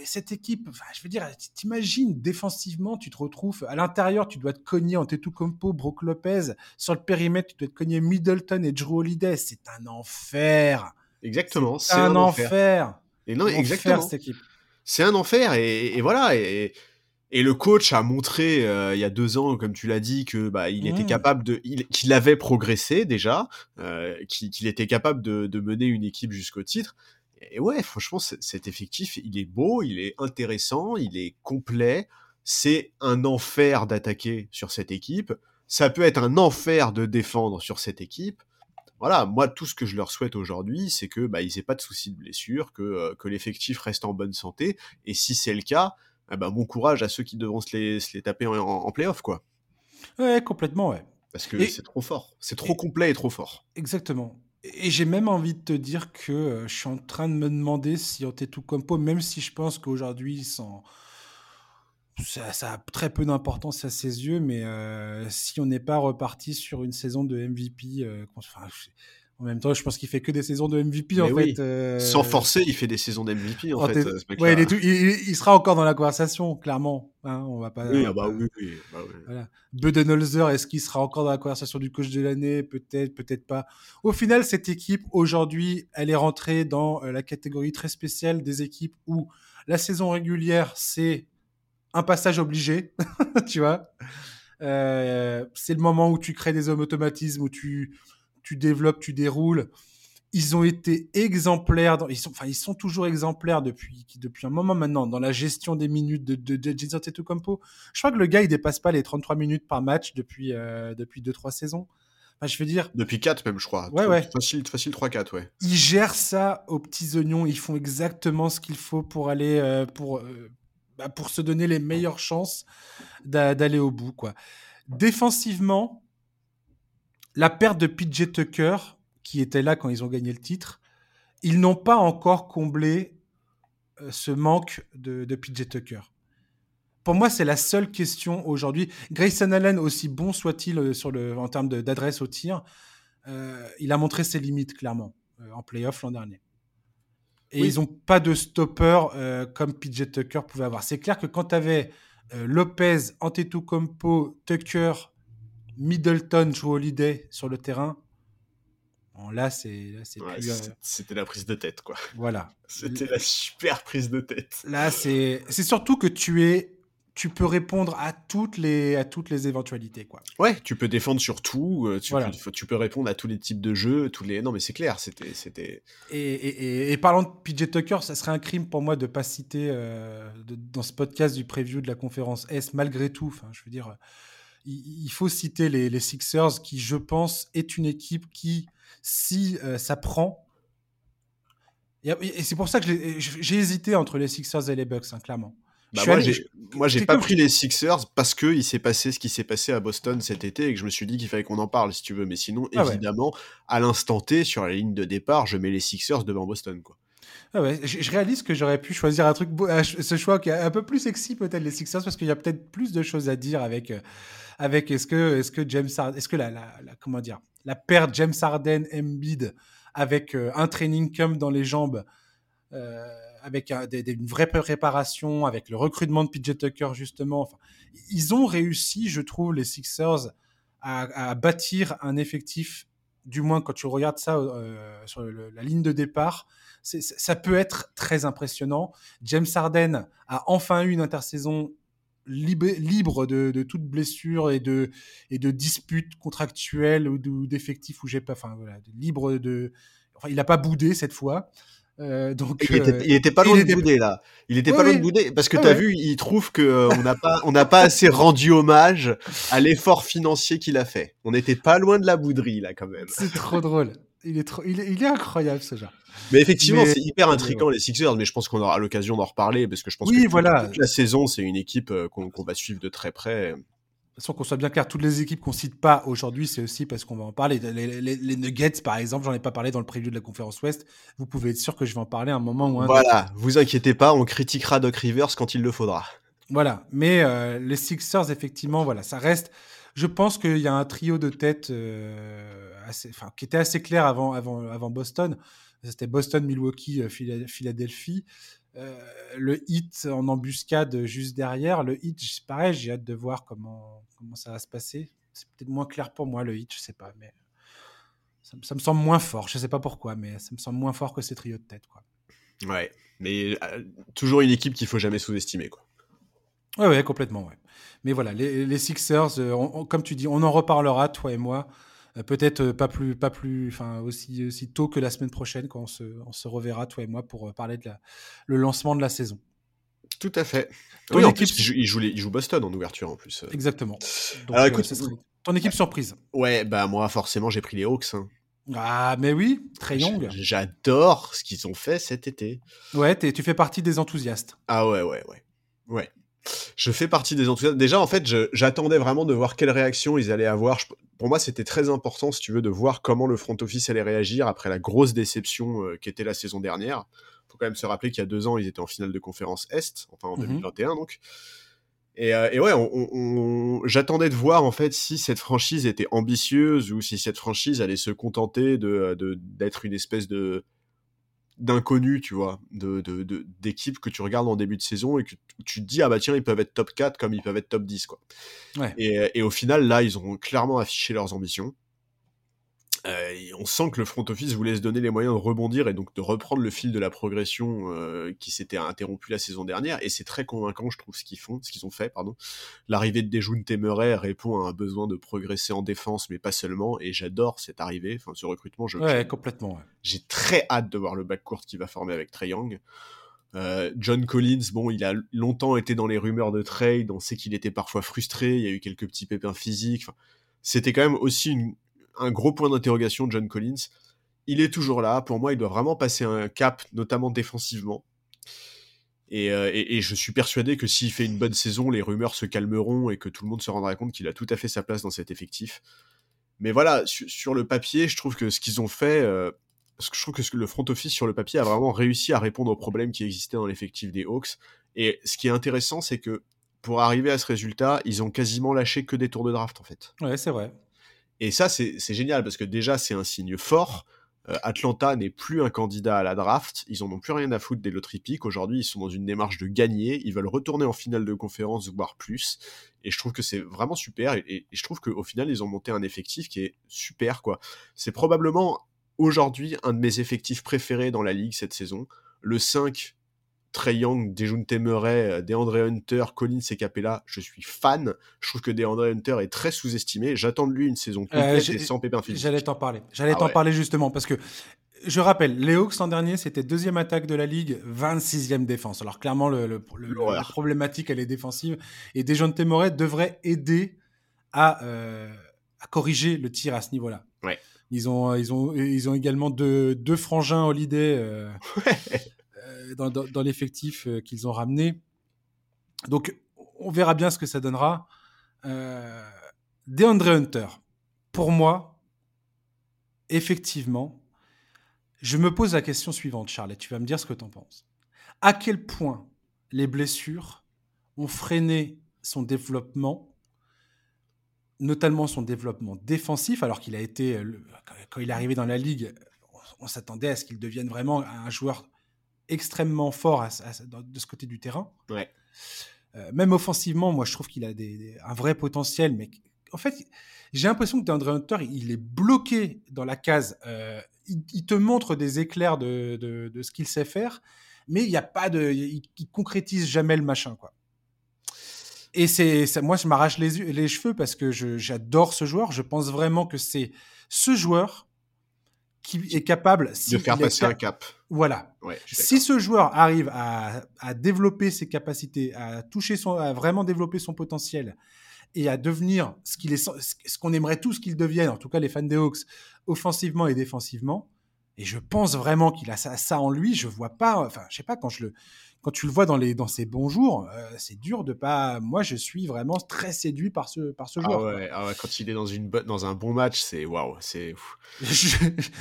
cette équipe, je veux dire, t'imagines défensivement, tu te retrouves à l'intérieur, tu dois te cogner Antetokounmpo, Brook Lopez, sur le périmètre, tu dois te cogner Middleton et Drew Holiday, c'est un enfer. Exactement, c'est un, enfer. Et non, exactement. cette équipe c'est un enfer et, voilà. Et, Et le coach a montré euh, il y a deux ans, comme tu l'as dit, que bah il était capable de, il- qu'il avait progressé déjà, euh, qu'il était capable de, de mener une équipe jusqu'au titre. Et ouais, franchement, cet effectif, il est beau, il est intéressant, il est complet. C'est un enfer d'attaquer sur cette équipe. Ça peut être un enfer de défendre sur cette équipe. Voilà, moi tout ce que je leur souhaite aujourd'hui, c'est que bah ils aient pas de soucis de blessure, que euh, que l'effectif reste en bonne santé. Et si c'est le cas, ah bah, bon courage à ceux qui devront se les, se les taper en, en, playoff, quoi. Ouais, complètement, ouais. Parce que Et- c'est trop fort. C'est trop complet et trop fort. Exactement. Et j'ai même envie de te dire que euh, je suis en train de me demander si Antetokounmpo, même si je pense qu'aujourd'hui, sans... ça, ça a très peu d'importance à ses yeux, mais euh, si on n'est pas reparti sur une saison de MVP, euh, enfin, en même temps, je pense qu'il fait que des saisons de MVP, en oui. fait. euh, Sans forcer, il fait des saisons d'MVP, en en fait. ce. Ouais, il, est tout- il- il- il sera encore dans la conversation, clairement. hein, on va pas. Oui, ah bah oui, oui, bah oui. voilà. Budenholzer, est-ce qu'il sera encore dans la conversation du coach de l'année? Peut-être, peut-être pas. Au final, cette équipe, aujourd'hui, elle est rentrée dans la catégorie très spéciale des équipes où la saison régulière, c'est un passage obligé, tu vois. Euh, c'est le moment où tu crées des automatismes, où tu, tu développes, tu déroules. Ils ont été exemplaires, dans- ils, sont, enfin, ils sont toujours exemplaires depuis, depuis un moment maintenant dans la gestion des minutes de, de, de Jason Antetokounmpo. Je crois que le gars, il dépasse pas les 33 minutes par match depuis, euh, depuis 2-3 saisons. Enfin, je veux dire, Depuis 4 même, je crois. Ouais, ouais. Facile, facile 3-4, ouais. ils gèrent ça aux petits oignons. Ils font exactement ce qu'il faut pour aller, euh, pour, euh, bah, pour se donner les meilleures chances d'a- d'aller au bout, quoi. Défensivement, la perte de PJ Tucker, qui était là quand ils ont gagné le titre, ils n'ont pas encore comblé euh, ce manque de, de PJ Tucker. Pour moi, c'est la seule question aujourd'hui. Grayson Allen, aussi bon soit-il euh, sur le, en termes d'adresse au tir, euh, il a montré ses limites clairement euh, en playoff l'an dernier. Et Oui. ils n'ont pas de stopper euh, comme PJ Tucker pouvait avoir. C'est clair que quand tu avais Lopez, Antetokounmpo, Tucker, Middleton, Joe Holiday sur le terrain, bon, là c'est Ouais, euh, C'était la prise de tête, quoi. voilà. C'était la super prise de tête. Là c'est c'est surtout que tu es tu peux répondre à toutes les à toutes les éventualités quoi. Ouais, tu peux défendre sur tout, euh, tu, Voilà. peux, tu peux répondre à tous les types de jeux, tous les. Non, mais c'est clair, c'était, c'était. Et, et- et- et parlant de PJ Tucker, ça serait un crime pour moi de pas citer euh, de- dans ce podcast du preview de la conférence S, malgré tout. Enfin, je veux dire, il, il faut citer les, les Sixers, qui, je pense, est une équipe qui, si euh, ça prend, et, c'est pour ça que j'ai hésité entre les Sixers et les Bucks, hein, clairement. Bah, moi, allé- j'ai, moi, j'ai pas pris les Sixers parce que il s'est passé ce qui s'est passé à Boston cet été et que je me suis dit qu'il fallait qu'on en parle, si tu veux. Mais sinon, Ah ouais. évidemment, à l'instant T, sur la ligne de départ, je mets les Sixers devant Boston, quoi. Ah ouais, je, je réalise que j'aurais pu choisir un truc, ce choix qui est un peu plus sexy peut-être les Sixers parce qu'il y a peut-être plus de choses à dire avec, euh, avec est-ce que, est-ce que James Harden, est-ce que la, la, la- comment dire, la perte James Harden Embiid avec euh, un training camp dans les jambes, euh, avec des- une vraie préparation, avec le recrutement de PJ Tucker justement, ils ont réussi, je trouve, les Sixers à, bâtir un effectif, du moins quand tu regardes ça euh, sur la ligne de départ, ça peut être très impressionnant. James Harden a enfin eu une intersaison libre, de, de toute blessure et de, et de disputes contractuelles ou de- d'effectifs où j'ai pas, enfin voilà, libre de, enfin il n'a pas boudé cette fois. Euh, donc Il était, il était pas loin était- de bouder là. Il était Ouais, pas loin de bouder parce que Ouais, t'as ouais. vu, il trouve que euh, on n'a pas, on n'a pas assez rendu hommage à l'effort financier qu'il a fait. On n'était pas loin de la bouderie là quand même. c'est trop drôle. Il est trop, il est, il est incroyable ce genre. Mais effectivement, Mais- c'est hyper intriguant les Sixers, mais je pense qu'on aura l'occasion d'en reparler parce que je pense Oui, que voilà. toute la saison, c'est une équipe euh, qu'on qu'on va suivre de très près. Façon, qu'on soit bien clair, toutes les équipes qu'on cite pas aujourd'hui, c'est aussi parce qu'on va en parler. Les, les- les Nuggets, par exemple, j'en ai pas parlé dans le preview de la conférence Ouest. Vous pouvez être sûr que je vais en parler à un moment ou un autre. Voilà, vous inquiétez pas, on critiquera Doc Rivers quand il le faudra. Voilà. Mais euh, les Sixers, effectivement, voilà, ça reste. Je pense qu'il y a un trio de tête euh, assez, enfin, qui était assez clair avant, avant, avant Boston. C'était Boston, Milwaukee, euh, Phila- Philadelphie. Euh, le hit en embuscade juste derrière. Le hit, pareil, j'ai hâte de voir comment, comment ça va se passer. C'est peut-être moins clair pour moi, le hit, je sais pas, mais ça, me- ça me semble moins fort. Je sais pas pourquoi, mais ça me semble moins fort que ces trios de tête. Quoi. Ouais, mais euh, toujours une équipe qu'il faut jamais sous-estimer quoi. Ouais, ouais, complètement, ouais. Mais voilà, les, Sixers, euh, comme tu dis, on en reparlera, toi et moi. Euh, peut-être euh, pas plus, pas plus, enfin aussi, aussi tôt que la semaine prochaine quand on se, on se reverra, toi et moi, pour parler de la, le lancement de la saison. Tout à fait. oui, en plus, il joue, il, joue, Boston en ouverture en plus. Exactement. Alors écoute, ton équipe surprise. Ouais, bah moi forcément j'ai pris les Hawks. Hein. Ah, mais oui, très young. J'adore ce qu'ils ont fait cet été. Ouais, tu fais partie des enthousiastes. Ah ouais, ouais, ouais. Ouais. Je fais partie des enthousiastes. Déjà, en fait, j'attendais vraiment de voir quelle réaction ils allaient avoir. pour moi, c'était très important, si tu veux, de voir comment le front office allait réagir après la grosse déception euh, qu'était la saison dernière. Faut quand même se rappeler qu'il y a deux ans, ils étaient en finale de conférence Est, enfin en 2021 mhm. donc. Et, euh, et ouais, on, j'attendais de voir en fait si cette franchise était ambitieuse ou si cette franchise allait se contenter de d'être une espèce de d'inconnus, tu vois, de, d'équipes que tu regardes en début de saison et que tu te dis, ah bah tiens, ils peuvent être top 4 comme ils peuvent être top 10, quoi. Et, et, au final, là, ils ont clairement affiché leurs ambitions. Euh, on sent que le front office voulait se donner les moyens de rebondir et donc de reprendre le fil de la progression euh, qui s'était interrompu la saison dernière. Et c'est très convaincant, je trouve, ce qu'ils font, ce qu'ils ont fait, pardon. L'arrivée de Dejoun Temeray répond à un besoin de progresser en défense, mais pas seulement. Et j'adore cette arrivée, enfin ce recrutement. Je, ouais, complètement. J'ai très hâte de voir le backcourt qui va former avec Trey Young. Euh, John Collins, bon, il a longtemps été dans les rumeurs de trade. On sait qu'il était parfois frustré. Il y a eu quelques petits pépins physiques. c'était quand même aussi une, un gros point d'interrogation de John Collins. Il est toujours là. Pour moi, il doit vraiment passer un cap, notamment défensivement. Euh, et, je suis persuadé que s'il fait une bonne saison, les rumeurs se calmeront et que tout le monde se rendra compte qu'il a tout à fait sa place dans cet effectif. Mais voilà, sur, le papier, je trouve que ce qu'ils ont fait, euh, je trouve que le front office sur le papier a vraiment réussi à répondre aux problèmes qui existaient dans l'effectif des Hawks. Et ce qui est intéressant, c'est que pour arriver à ce résultat, ils ont quasiment lâché que des tours de draft en fait. Ouais, c'est vrai. Et ça, c'est génial parce que déjà, c'est un signe fort. Euh, Atlanta n'est plus un candidat à la draft. Ils en ont plus rien à foutre des loteries piques. Aujourd'hui, ils sont dans une démarche de gagner. Ils veulent retourner en finale de conférence, voire plus. Et je trouve que c'est vraiment super. Et, et je trouve qu'au final, ils ont monté un effectif qui est super, quoi. C'est probablement aujourd'hui un de mes effectifs préférés dans la ligue cette saison. Le 5 Trey Young, Dejounte Murray, euh, DeAndre Hunter, Collins et Capella, je suis fan. Je trouve que DeAndre Hunter est très sous-estimé. J'attends de lui une saison euh, complète et sans pépin physique. J'allais t'en parler. J'allais ah t'en parler justement parce que je rappelle, les Hawks l'an dernier, c'était deuxième attaque de la ligue, 26e défense. Alors clairement, le, la problématique, elle est défensive. Et Dejounte Murray devrait aider à, euh, à corriger le tir à ce niveau-là. Ouais. Ils ont, ils ont, ils ont également deux, deux frangins Holiday. Euh, dans, l'effectif euh, qu'ils ont ramené. Donc, on verra bien ce que ça donnera. Euh, DeAndre Hunter, pour moi, effectivement, je me pose la question suivante, Charlotte. Tu vas me dire ce que tu en penses. À quel point les blessures ont freiné son développement, notamment son développement défensif, alors qu'il a été, quand il est arrivé dans la ligue, on s'attendait à ce qu'il devienne vraiment un joueur extrêmement fort de ce côté du terrain. Ouais. Euh, même offensivement, moi, je trouve qu'il a des, un vrai potentiel. Mais en fait, j'ai l'impression que DeAndre Hunter, il est bloqué dans la case. Euh, il, te montre des éclairs de, de, ce qu'il sait faire, mais il n'y a pas de, il, concrétise jamais le machin, quoi. Et c'est, moi, je m'arrache les, les cheveux parce que j'adore ce joueur. Je pense vraiment que c'est ce joueur qui est capable de faire passer un cap. Voilà. si ce joueur arrive à, développer ses capacités, à toucher son, à vraiment développer son potentiel et à devenir ce qu'il est, ce qu'on aimerait tous qu'il devienne, en tout cas les fans des Hawks, offensivement et défensivement. Et je pense vraiment qu'il a ça, ça, en lui. Je vois pas, enfin, je sais pas quand je le, quand tu le vois dans, les, dans ses bons jours, euh, c'est dur de pas. Moi, je suis vraiment très séduit par ce, par ce ah joueur. Ah ouais, quand il est dans, une, dans un bon match, c'est waouh, c'est. Je,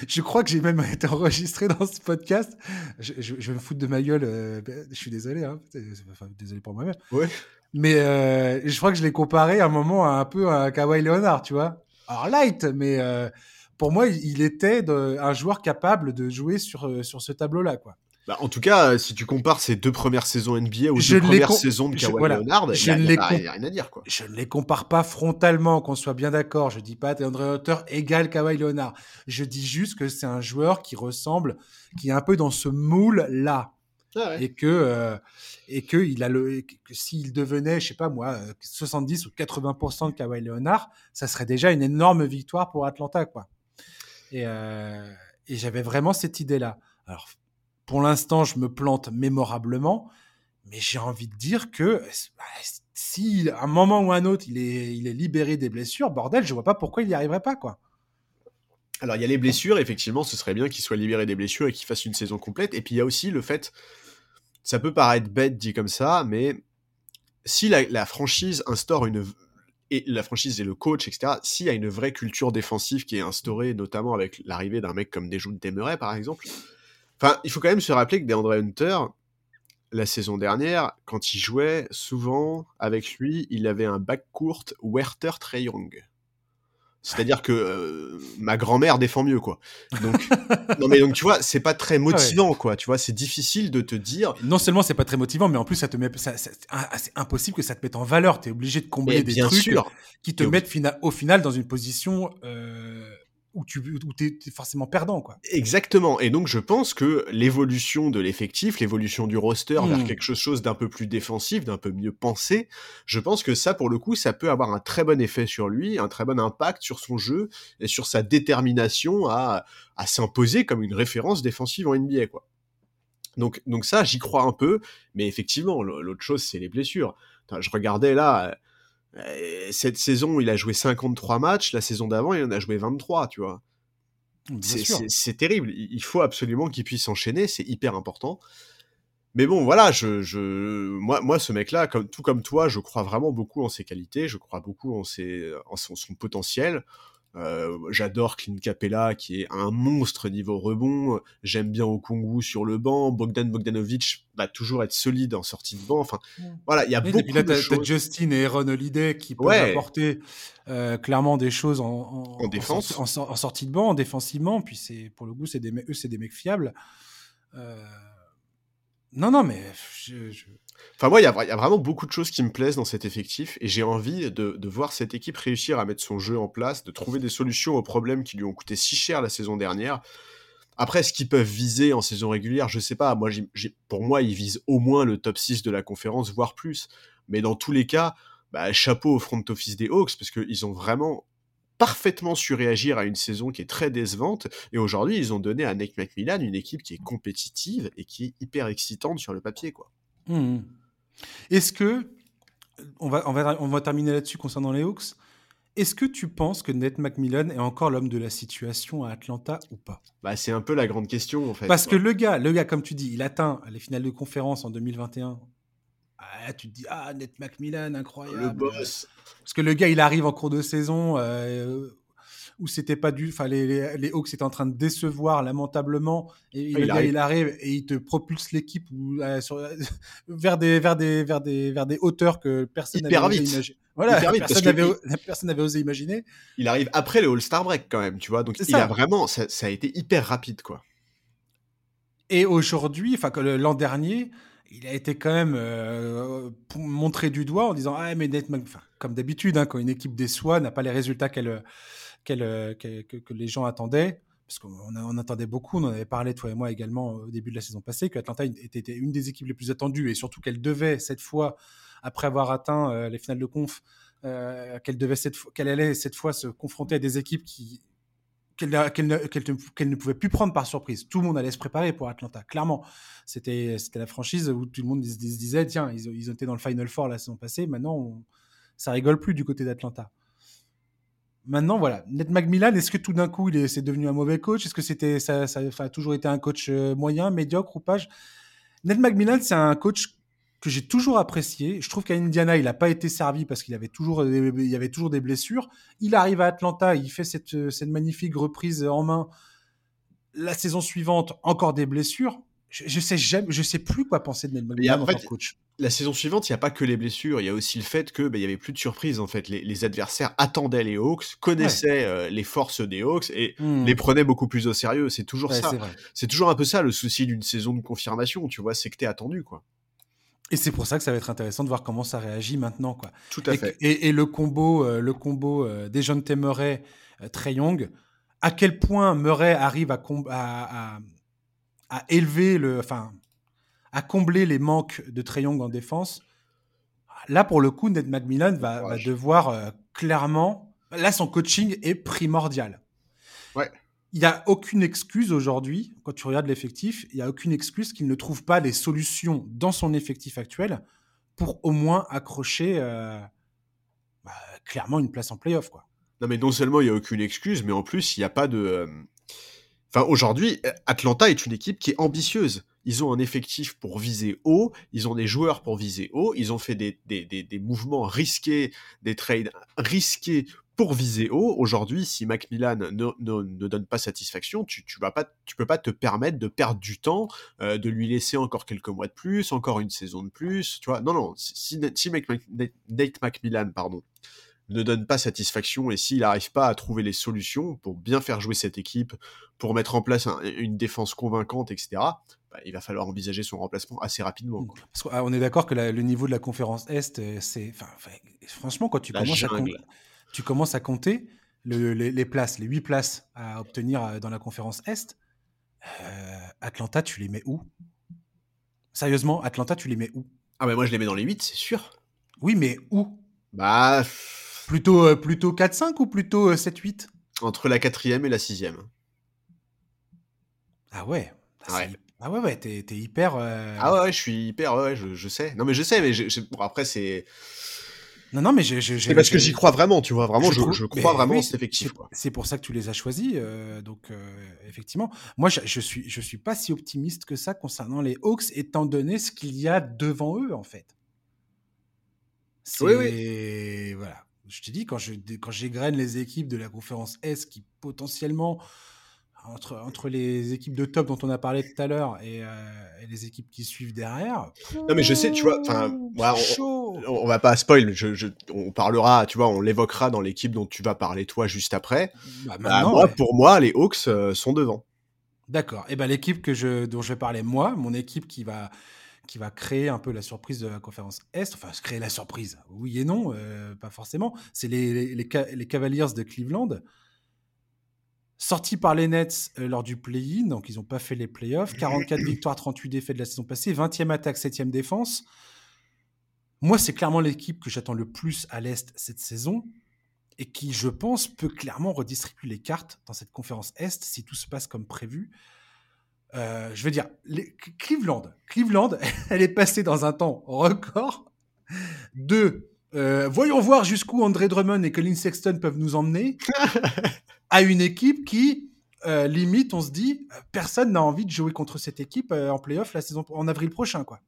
je, crois que j'ai même été enregistré dans ce podcast. Je, je, vais me foutre de ma gueule. Euh, ben, je suis désolé, hein, enfin, désolé pour moi-même. Ouais. Mais euh, je crois que je l'ai comparé à un moment à un peu à Kawhi Leonard, tu vois. Alors light, mais pour moi, il était de, un joueur capable de jouer sur, sur ce tableau-là, quoi. Bah, en tout cas, euh, si tu compares ces deux premières saisons NBA aux deux premières saisons de Kawhi Leonard, il n'y a, rien à dire. Quoi. Je ne les compare pas frontalement, qu'on soit bien d'accord. Je dis pas André Hunter égale Kawhi Leonard. Je dis juste que c'est un joueur qui ressemble, qui est un peu dans ce moule-là. Ah et que et que il a le que s'il devenait, je sais pas moi, 70 ou 80% de Kawhi Leonard, ça serait déjà une énorme victoire pour Atlanta, quoi. Et, et j'avais vraiment cette idée-là. Alors, pour l'instant, je me plante mémorablement, mais j'ai envie de dire que bah, si à un moment ou un autre il est, il est libéré des blessures, bordel, je vois pas pourquoi il n'y arriverait pas, quoi. Alors, il y a les blessures, effectivement, ce serait bien qu'il soit libéré des blessures et qu'il fasse une saison complète. Et puis, il y a aussi le fait, ça peut paraître bête dit comme ça, mais si la, franchise instaure une. Et la franchise et le coach, etc., s'il y a une vraie culture défensive qui est instaurée, notamment avec l'arrivée d'un mec comme Dejoun Temeray, par exemple, enfin, il faut quand même se rappeler que DeAndre Hunter, la saison dernière, quand il jouait, souvent, avec lui, il avait un back court Werther Trey Young. C'est-à-dire que euh, ma grand-mère défend mieux, quoi. Donc, non mais donc tu vois, c'est pas très motivant, quoi. Tu vois, c'est difficile de te dire. Non seulement c'est pas très motivant, mais en plus ça te met, c'est impossible que ça te mette en valeur. T'es obligé de combler des trucs qui te mettent au final dans une position euh, où tu où es, forcément perdant quoi. Exactement. Et donc je pense que l'évolution de l'effectif, l'évolution du roster vers hmm. quelque chose d'un peu plus défensif, d'un peu mieux pensé, je pense que ça pour le coup, ça peut avoir un très bon effet sur lui, un très bon impact sur son jeu et sur sa détermination à, à s'imposer comme une référence défensive en NBA quoi. Donc, donc ça, j'y crois un peu, mais effectivement, l'autre chose, c'est les blessures. je regardais là, cette saison, il a joué 53 matchs. La saison d'avant, il en a joué 23, tu vois. C'est terrible. Il faut absolument qu'il puisse enchaîner. C'est hyper important. Mais bon, voilà, je, je, moi, moi, ce mec-là, comme, tout comme toi, je crois vraiment beaucoup en ses qualités. Je crois beaucoup en, ses, en son potentiel. Euh, j'adore Clint Capella qui est un monstre niveau rebond. J'aime bien Okongu sur le banc. Bogdan Bogdanovic va toujours être solide en sortie de banc. Enfin, voilà, il y a beaucoup de choses. Justin et Aaron Holiday qui peuvent apporter euh, clairement des choses en, en, défense, en, sortie de banc, défensivement. Puis c'est pour le coup, c'est des eux, c'est des mecs fiables. Euh... Non, non, mais je... Enfin, moi, il y, a vraiment beaucoup de choses qui me plaisent dans cet effectif et j'ai envie de, voir cette équipe réussir à mettre son jeu en place, de trouver des solutions aux problèmes qui lui ont coûté si cher la saison dernière. Après, ce qu'ils peuvent viser en saison régulière, je sais pas. Moi, pour moi, ils visent au moins le top 6 de la conférence, voire plus. Mais dans tous les cas, bah, chapeau au front office des Hawks parce qu'ils ont vraiment parfaitement su réagir à une saison qui est très décevante. Et aujourd'hui, ils ont donné à Nick McMillan une équipe qui est compétitive et qui est hyper excitante sur le papier, quoi. Mmh. Est-ce que, on va, on va, on va terminer là-dessus concernant les Hawks, est-ce que tu penses que Ned McMillan est encore l'homme de la situation à Atlanta ou pas? Bah, C'est un peu la grande question en fait. Parce que le gars, le gars, comme tu dis, il atteint les finales de conférence en 2021. Ah, tu te dis, ah, Ned McMillan, incroyable. Le boss. Parce que le gars, il arrive en cours de saison. Euh, où c'était pas du, enfin les, les, Hawks étaient en train de décevoir lamentablement et ah, il, il, arrive. et il te propulse l'équipe euh, vers des vers des vers des vers des hauteurs que personne n'avait osé imaginer. Voilà, personne n'avait osé imaginer. Il arrive après le All-Star break quand même, tu vois. Donc il a vraiment ça, ça, a été hyper rapide quoi. Et aujourd'hui, enfin l'an dernier, il a été quand même euh, montré du doigt en disant ah mais enfin, comme d'habitude hein, quand une équipe déçoit n'a pas les résultats qu'elle euh, que, les gens attendaient, parce qu'on on attendait beaucoup, on en avait parlé toi et moi également au début de la saison passée, que Atlanta était une des équipes les plus attendues et surtout qu'elle devait cette fois, après avoir atteint euh, les finales de conf, euh, qu'elle devait cette qu'elle allait cette fois se confronter à des équipes qui qu'elle ne, pouvait plus prendre par surprise. Tout le monde allait se préparer pour Atlanta, clairement. C'était la franchise où tout le monde se, disait, tiens, ils, ils, étaient dans le Final Four la saison passée, maintenant, ça rigole plus du côté d'Atlanta. Maintenant, voilà. Ned McMillan, est-ce que tout d'un coup, il est, devenu un mauvais coach? Est-ce que c'était, ça, a toujours été un coach euh, moyen, médiocre ou pas? Ned McMillan, c'est un coach que j'ai toujours apprécié. Je trouve qu'à Indiana, il n'a pas été servi parce qu'il avait toujours, il y avait toujours des blessures. Il arrive à Atlanta, il fait cette magnifique reprise en main. La saison suivante, encore des blessures. Je, je sais jamais, je sais plus quoi penser de Ned McMillan en, tant que coach la saison suivante, il n'y a pas que les blessures, il y a aussi le fait que bah, il y avait plus de surprises en fait. Les, adversaires attendaient les Hawks, connaissaient euh, les forces des Hawks et hmm. les prenaient beaucoup plus au sérieux. C'est toujours ça. C'est toujours un peu ça le souci d'une saison de confirmation, tu vois, c'est que t'es attendu quoi. Et c'est pour ça que ça va être intéressant de voir comment ça réagit maintenant quoi. Tout à fait. Et, le combo, euh, le combo euh, des jeunes Murray, Trey Young, à quel point Murray arrive à, à, à, à élever le, enfin à combler les manques de Trae Young en défense. Là, pour le coup, Ned McMillan va, Ouais, va je- devoir euh, clairement. Là, son coaching est primordial. Ouais. Il n'y a aucune excuse aujourd'hui, quand tu regardes l'effectif, il n'y a aucune excuse qu'il ne trouve pas les solutions dans son effectif actuel pour au moins accrocher euh, bah, clairement une place en playoff. Quoi. Non, mais non seulement il n'y a aucune excuse, mais en plus, il n'y a pas de. euh, Aujourd'hui, Atlanta est une équipe qui est ambitieuse. Ils ont un effectif pour viser haut, ils ont des joueurs pour viser haut, ils ont fait des, des, des, des mouvements risqués, des trades risqués pour viser haut. Aujourd'hui, si Macmillan ne, ne, ne donne pas satisfaction, tu, tu vas pas, tu peux pas te permettre de perdre du temps, euh, de lui laisser encore quelques mois de plus, encore une saison de plus. Tu vois, non, non. Si, si Nate Macmillan, pardon, ne donne pas satisfaction et s'il n'arrive pas à trouver les solutions pour bien faire jouer cette équipe, pour mettre en place un- une défense convaincante, etc., bah, il va falloir envisager son remplacement assez rapidement. quoi. Parce qu'on- ah, on est d'accord que la- le niveau de la conférence Est, euh, c'est. franchement, quand tu La commences, à com- jungle. tu commences à compter le- les, les places, les huit places à obtenir euh, dans la conférence Est, euh, Atlanta, tu les mets où? Sérieusement, Atlanta, tu les mets où? Ah, mais moi je les mets dans les 8, c'est sûr. Oui, mais où? Bah, Plutôt, euh, plutôt 4-5 ou plutôt euh, 7-8 entre la quatrième et la sixième. Ah ouais. Ah, Ouais. Ah ouais, ouais, t'es t'es hyper. euh, Ah ouais, je suis hyper, ouais, je, je sais. Non, mais je sais, mais bon, après, c'est Non, non, mais j'ai. parce que j'y crois vraiment, tu vois. Vraiment, je, je crois vraiment oui, en cet effectif. c'est- pour ça que tu les as choisis. euh, donc, euh, effectivement, moi, je, je suis, je suis pas si optimiste que ça concernant les Hawks, étant donné ce qu'il y a devant eux, en fait. C'est Oui, voilà. Je te dis quand je quand j'égrène les équipes de la conférence S qui potentiellement entre, entre les équipes de top dont on a parlé tout à l'heure et, euh, et les équipes qui suivent derrière. Non, mais je sais, tu vois, ouais, on-. On va pas spoil, je, je- on parlera, tu vois, on l'évoquera dans l'équipe dont tu vas parler toi juste après. Bah, Bah, moi, ouais. pour moi, les Hawks euh, sont devant. D'accord. Et ben l'équipe que je, dont je vais parler moi, mon équipe qui va, qui va créer un peu la surprise de la conférence Est, enfin se créer la surprise, oui et non, euh, pas forcément, c'est les, les, les Ca- les Cavaliers de Cleveland, sortis par les Nets euh, lors du play-in, donc ils n'ont pas fait les playoffs, 44 victoires, 38 défaites de la saison passée, 20e attaque, 7e défense. Moi, c'est clairement l'équipe que j'attends le plus à l'Est cette saison et qui, je pense, peut clairement redistribuer les cartes dans cette conférence Est si tout se passe comme prévu. Euh, je veux dire, les- Cleveland, Cleveland, elle est passée dans un temps record de euh, voyons voir jusqu'où André Drummond et Colin Sexton peuvent nous emmener à une équipe qui, euh, limite, on se dit, personne n'a envie de jouer contre cette équipe en playoff la saison en avril prochain, quoi.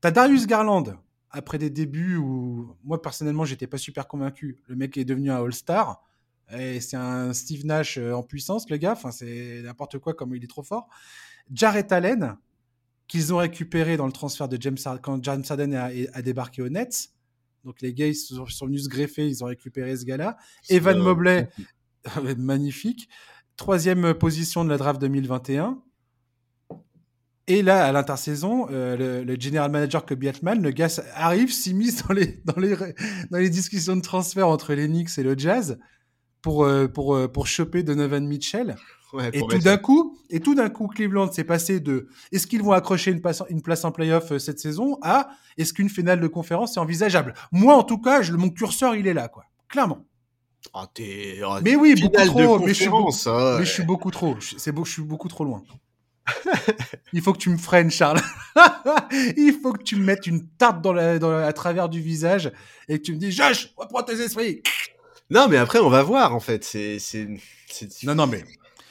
T'as Darius Garland après des débuts où moi personnellement j'étais pas super convaincu. Le mec est devenu un All-Star et c'est un Steve Nash euh, en puissance, le gars. Enfin, c'est n'importe quoi comme il est trop fort. Jarrett Allen qu'ils ont récupéré dans le transfert de James Harden quand James Harden a, a débarqué aux Nets. Donc les gars ils sont, sont venus se greffer, ils ont récupéré ce gars-là. Evan Euh, Mobley, magnifique. Troisième position de la draft 2021. Et là, à l'intersaison, euh, le, le general manager Kobe Altman, le gars arrive, s'immisce dans les, dans, les, dans les discussions de transfert entre les Knicks et le Jazz pour, euh, pour, euh, pour choper Donovan Mitchell. Ouais, Et tout d'un coup, et tout d'un coup, Cleveland s'est passé de est-ce qu'ils vont accrocher une place, une place en playoff euh, cette saison à est-ce qu'une finale de conférence est envisageable? Moi, en tout cas, je, mon curseur, il est là, quoi. Clairement. Ah, ah, Mais oui, beaucoup trop. Mais je suis beaucoup, hein, mais je suis beaucoup trop. Je- C'est beau, je suis beaucoup trop loin. Il faut que tu me freines, Charles. Il faut que tu me mettes une tarte dans la, dans la- à travers du visage et que tu me dis Josh, reprends tes esprits. Non, mais après, on va voir, en fait. C'est. c'est- c'est- Non, non, mais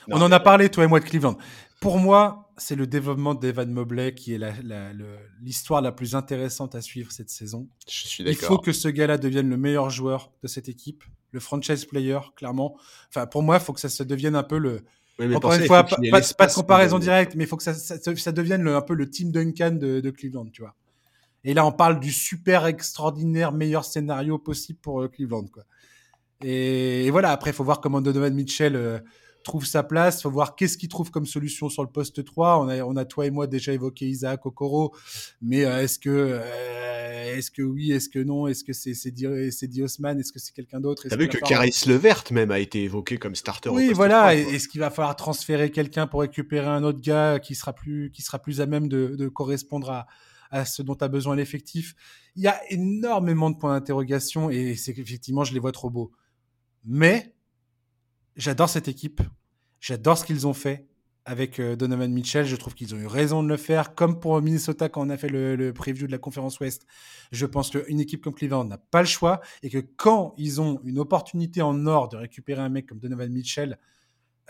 Non, on en a parlé, toi et moi, de Cleveland. Pour moi, c'est le développement d'Evan Mobley qui est la- la- le- l'histoire la, plus intéressante à suivre cette saison. Je suis Il d'accord. faut que ce gars-là devienne le meilleur joueur de cette équipe, le franchise player, clairement. Enfin, pour moi, il faut que ça se devienne un peu le. Oui, mais Encore ça, une il fois, pas, de comparaison directe, mais il faut que ça, ça- ça devienne le- un peu le team Duncan de, de Cleveland, tu vois. Et là, on parle du super extraordinaire meilleur scénario possible pour euh, Cleveland, quoi. Et, et voilà, après, il faut voir comment Donovan Mitchell euh, trouve sa place. Faut voir qu'est-ce qu'il trouve comme solution sur le poste 3. On a, on a toi et moi déjà évoqué Isaac Okoro, mais euh, est-ce que, euh, est-ce que oui, est-ce que non, est-ce que c'est c'est Di Osman, est-ce que c'est quelqu'un d'autre? T'as vu que Caris Levert même a été évoqué comme starter. Oui, voilà. Est-ce qu'il va falloir transférer quelqu'un pour récupérer un autre gars qui sera plus, qui sera plus à même de, de correspondre à à ce dont a besoin l'effectif. Il y a énormément de points d'interrogation et c'est qu'effectivement, je les vois trop beaux. Mais j'adore cette équipe. J'adore ce qu'ils ont fait avec euh, Donovan Mitchell. Je trouve qu'ils ont eu raison de le faire, comme pour Minnesota quand on a fait le, preview de la conférence Ouest. Je pense qu'une équipe comme Cleveland n'a pas le choix et que quand ils ont une opportunité en or de récupérer un mec comme Donovan Mitchell,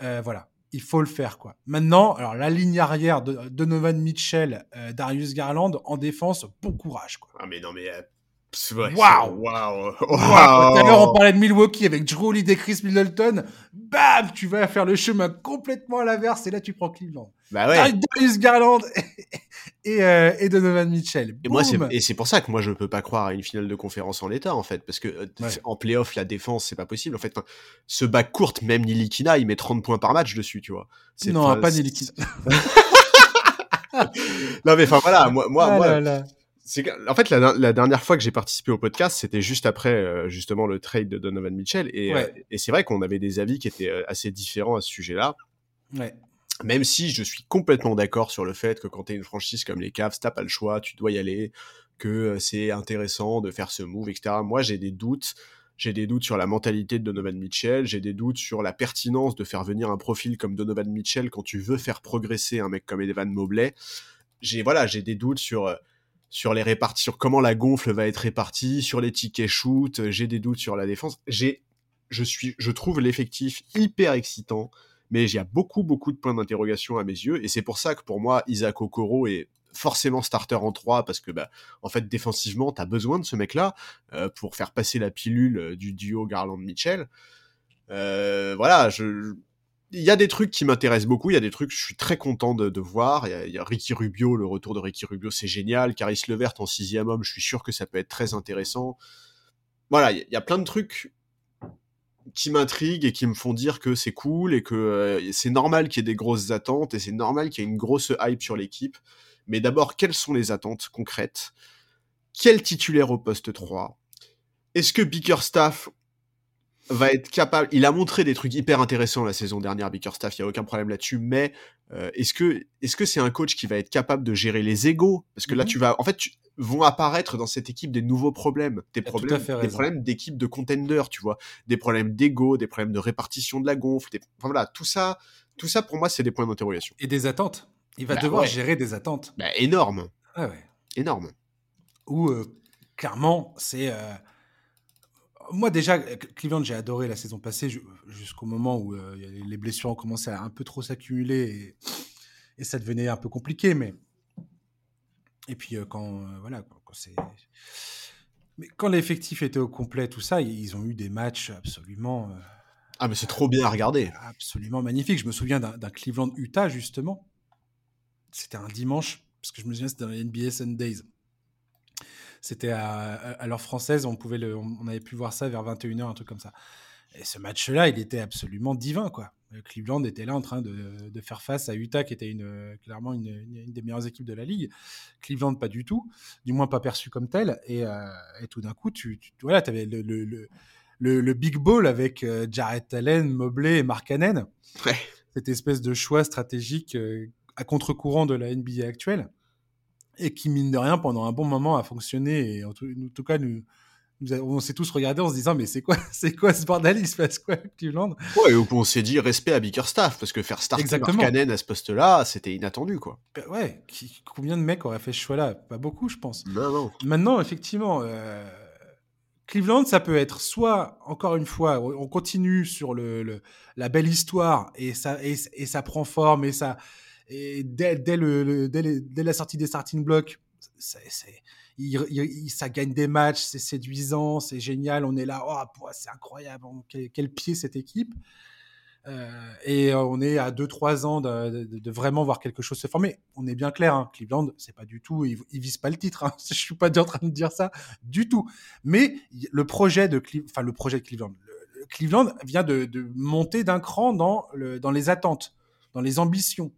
euh, voilà, il faut le faire quoi. Maintenant, alors la ligne arrière de Donovan Mitchell, euh, Darius Garland en défense, bon courage. Ah mais non mais Waouh Waouh Tout à l'heure, on parlait de Milwaukee avec Drew Holiday, Chris Middleton. Bam Tu vas faire le chemin complètement à l'inverse et là, tu prends Cleveland. Bah ouais. Darius Garland et, euh, et, Donovan Mitchell. Et moi, c'est, et c'est pour ça que moi, je peux pas croire à une finale de conférence en l'état, en fait. Parce que euh, en playoff, la défense, c'est pas possible. En fait, ce bac court, même Nilikina, il met 30 points par match dessus, tu vois. non, pas, Nilikina. non, mais enfin, voilà, moi, moi, ah moi en fait la, dernière fois que j'ai participé au podcast, c'était juste après euh, justement le trade de Donovan Mitchell et, euh, et c'est vrai qu'on avait des avis qui étaient euh, assez différents à ce sujet-là. Ouais. Même si je suis complètement d'accord sur le fait que quand tu es une franchise comme les Cavs, t'as pas le choix, tu dois y aller, que c'est intéressant de faire ce move, etc. Moi, j'ai des doutes. J'ai des doutes sur la mentalité de Donovan Mitchell, j'ai des doutes sur la pertinence de faire venir un profil comme Donovan Mitchell quand tu veux faire progresser un mec comme Evan Mobley. J'ai voilà, j'ai des doutes sur sur les réparties, sur comment la gonfle va être répartie, sur les tickets shoot, euh, j'ai des doutes sur la défense. J'ai, je suis, je trouve l'effectif hyper excitant, mais il y a beaucoup, beaucoup de points d'interrogation à mes yeux, et c'est pour ça que pour moi, Isaac Okoro est forcément starter en 3 parce que bah en fait défensivement t'as besoin de ce mec là euh, pour faire passer la pilule euh, du duo Garland Mitchell voilà je il y a des trucs qui m'intéressent beaucoup, il y a des trucs que je suis très content de, voir. Il y, a, Ricky Rubio, le retour de Ricky Rubio, c'est génial. Caris Levert en sixième homme, je suis sûr que ça peut être très intéressant. Voilà, il y, a plein de trucs qui m'intriguent et qui me font dire que c'est cool et que euh, c'est normal qu'il y ait des grosses attentes et c'est normal qu'il y ait une grosse hype sur l'équipe. Mais d'abord, quelles sont les attentes concrètes? Quel titulaire au poste 3 Est-ce que Bickerstaff va être capable. Il a montré des trucs hyper intéressants la saison dernière, Bickerstaff. Il y a aucun problème là-dessus. Mais euh, est-ce que est-ce que c'est un coach qui va être capable de gérer les égaux Parce que là, mhm. tu vas, en fait, vont apparaître dans cette équipe des nouveaux problèmes, des problèmes, des problèmes d'équipe de contender, tu vois, des problèmes d'ego, des problèmes de répartition de la gonfle. Enfin, voilà, tout ça, tout ça pour moi, c'est des points d'interrogation. Et des attentes. Il va bah devoir gérer des attentes. Bah, énorme. Ah ouais. Énorme. Ou euh, clairement, c'est euh, moi déjà, Cleveland, j'ai adoré la saison passée jusqu'au moment où euh, les blessures ont commencé à un peu trop s'accumuler et, ça devenait un peu compliqué. Mais et puis euh, quand euh, voilà, quand, c'est mais quand l'effectif était au complet, tout ça, ils ont eu des matchs absolument. ah mais c'est trop bien à regarder. Absolument magnifique. Je me souviens d'un Cleveland Utah justement. C'était un dimanche parce que je me souviens c'était dans les NBA Sundays. C'était à, l'heure française, on, pouvait le, on avait pu voir ça vers 21h, un truc comme ça. Et ce match-là, il était absolument divin, quoi. Euh, Cleveland était là en train de, de faire face à Utah, qui était une, clairement une, une, des meilleures équipes de la ligue. Cleveland, pas du tout, du moins pas perçu comme tel. Et, euh, et tout d'un coup, tu, tu voilà, avais le, le, le, le, big ball avec euh, Jarrett Allen, Mobley et Mark Cannon. Ouais. Cette espèce de choix stratégique à contre-courant de la NBA actuelle et qui, mine de rien, pendant un bon moment a fonctionné. Et en tout, cas, nous, on s'est tous regardés en se disant mais c'est quoi c'est quoi ce bordel? Il se passe quoi Cleveland? Ouais ou on s'est dit respect à Bickerstaff parce que faire starter Cannon à ce poste là c'était inattendu quoi. Ben ouais combien de mecs auraient fait ce choix là pas beaucoup je pense. Non, non. maintenant effectivement euh, Cleveland ça peut être soit encore une fois on continue sur le, la belle histoire et ça et, et ça prend forme et ça et dès, la sortie des starting blocks, ça gagne des matchs, c'est séduisant, c'est génial. On est là, oh, c'est incroyable, quel, pied cette équipe. Euh, et on est à 2-3 ans de, vraiment voir quelque chose se former. On est bien clair, hein, Cleveland, c'est pas du tout, ils, ils visent pas le titre. Hein. Je suis pas en train de dire ça du tout. Mais le projet de, le projet de Cleveland, Cleveland vient de, monter d'un cran dans les attentes, dans les ambitions.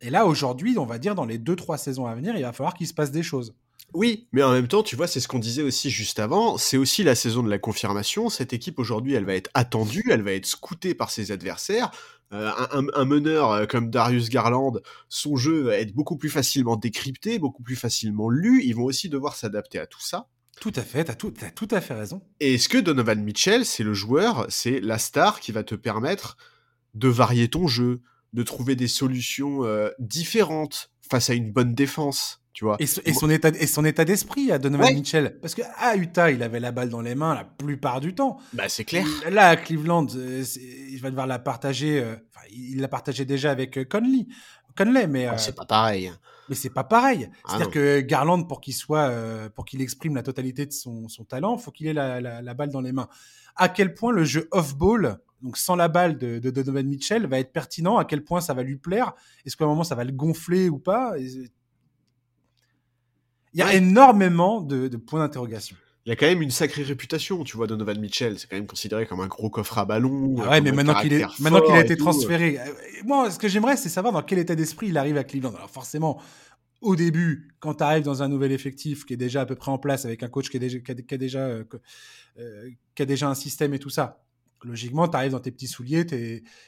Et là, aujourd'hui, on va dire, dans les deux, trois saisons à venir, il va falloir qu'il se passe des choses. Oui, mais en même temps, tu vois, c'est ce qu'on disait aussi juste avant. C'est aussi la saison de la confirmation. Cette équipe aujourd'hui, elle va être attendue, elle va être scoutée par ses adversaires. Euh, un, un, meneur euh, comme Darius Garland, son jeu va être beaucoup plus facilement décrypté, beaucoup plus facilement lu. Ils vont aussi devoir s'adapter à tout ça. Tout à fait, t'as tout, as tout à fait raison. Et est-ce que Donovan Mitchell, c'est le joueur, c'est la star qui va te permettre de varier ton jeu, de trouver des solutions euh, différentes face à une bonne défense tu vois. Et, son état et son état d'esprit à Donovan Mitchell. Parce que à Utah il avait la balle dans les mains la plupart du temps. Bah c'est clair. Là à Cleveland euh, il va devoir la partager euh, il l'a partagé déjà avec Conley Conley mais oh, c'est pas pareil mais c'est pas pareil. C'est à dire que Garland pour qu'il soit pour qu'il exprime la totalité de son, son talent faut qu'il ait la, la, la, balle dans les mains. À quel point le jeu off ball donc sans la balle de, de, Donovan Mitchell, va être pertinent, à quel point ça va lui plaire, est-ce qu'à un moment ça va le gonfler ou pas? Il y a énormément de, de points d'interrogation. Il a quand même une sacrée réputation, tu vois, Donovan Mitchell. C'est quand même considéré comme un gros coffre à ballon. Ah ouais, mais maintenant qu'il est, maintenant qu'il a été transféré, euh, moi, ce que j'aimerais, c'est savoir dans quel état d'esprit il arrive à Cleveland. Alors forcément, au début, quand tu arrives dans un nouvel effectif qui est déjà à peu près en place, avec un coach qui, est déjà, qui, a, déjà, euh, euh, qui a déjà un système et tout ça, logiquement, tu arrives dans tes petits souliers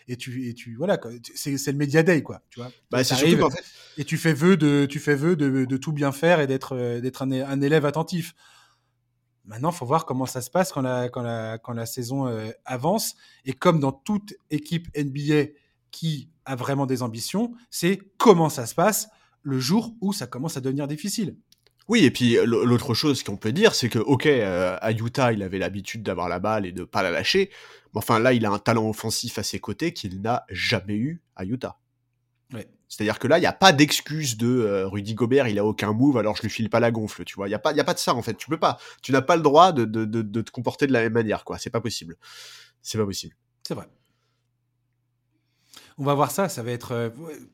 et tu et tu voilà c'est le media day quoi, tu vois. Bah, c'est surtout fait... et tu fais vœu de tu fais vœu de, de tout bien faire et d'être euh, d'être un, un, élève attentif. Maintenant, faut voir comment ça se passe quand la saison euh, avance et comme dans toute équipe NBA qui a vraiment des ambitions, c'est comment ça se passe le jour où ça commence à devenir difficile. Oui, et puis l'autre chose qu'on peut dire, c'est que, ok, euh, à Utah, il avait l'habitude d'avoir la balle et de pas la lâcher. Mais enfin, là, il a un talent offensif à ses côtés qu'il n'a jamais eu à Utah. C'est-à-dire que là, il n'y a pas d'excuse de euh, Rudy Gobert, il a aucun move, alors je lui file pas la gonfle, tu vois. Il n'y a, pas, y a pas de ça, en fait. Tu peux pas. Tu n'as pas le droit de, de, de, te comporter de la même manière, quoi. C'est pas possible. C'est pas possible. C'est vrai. On va voir ça, ça va être... Euh,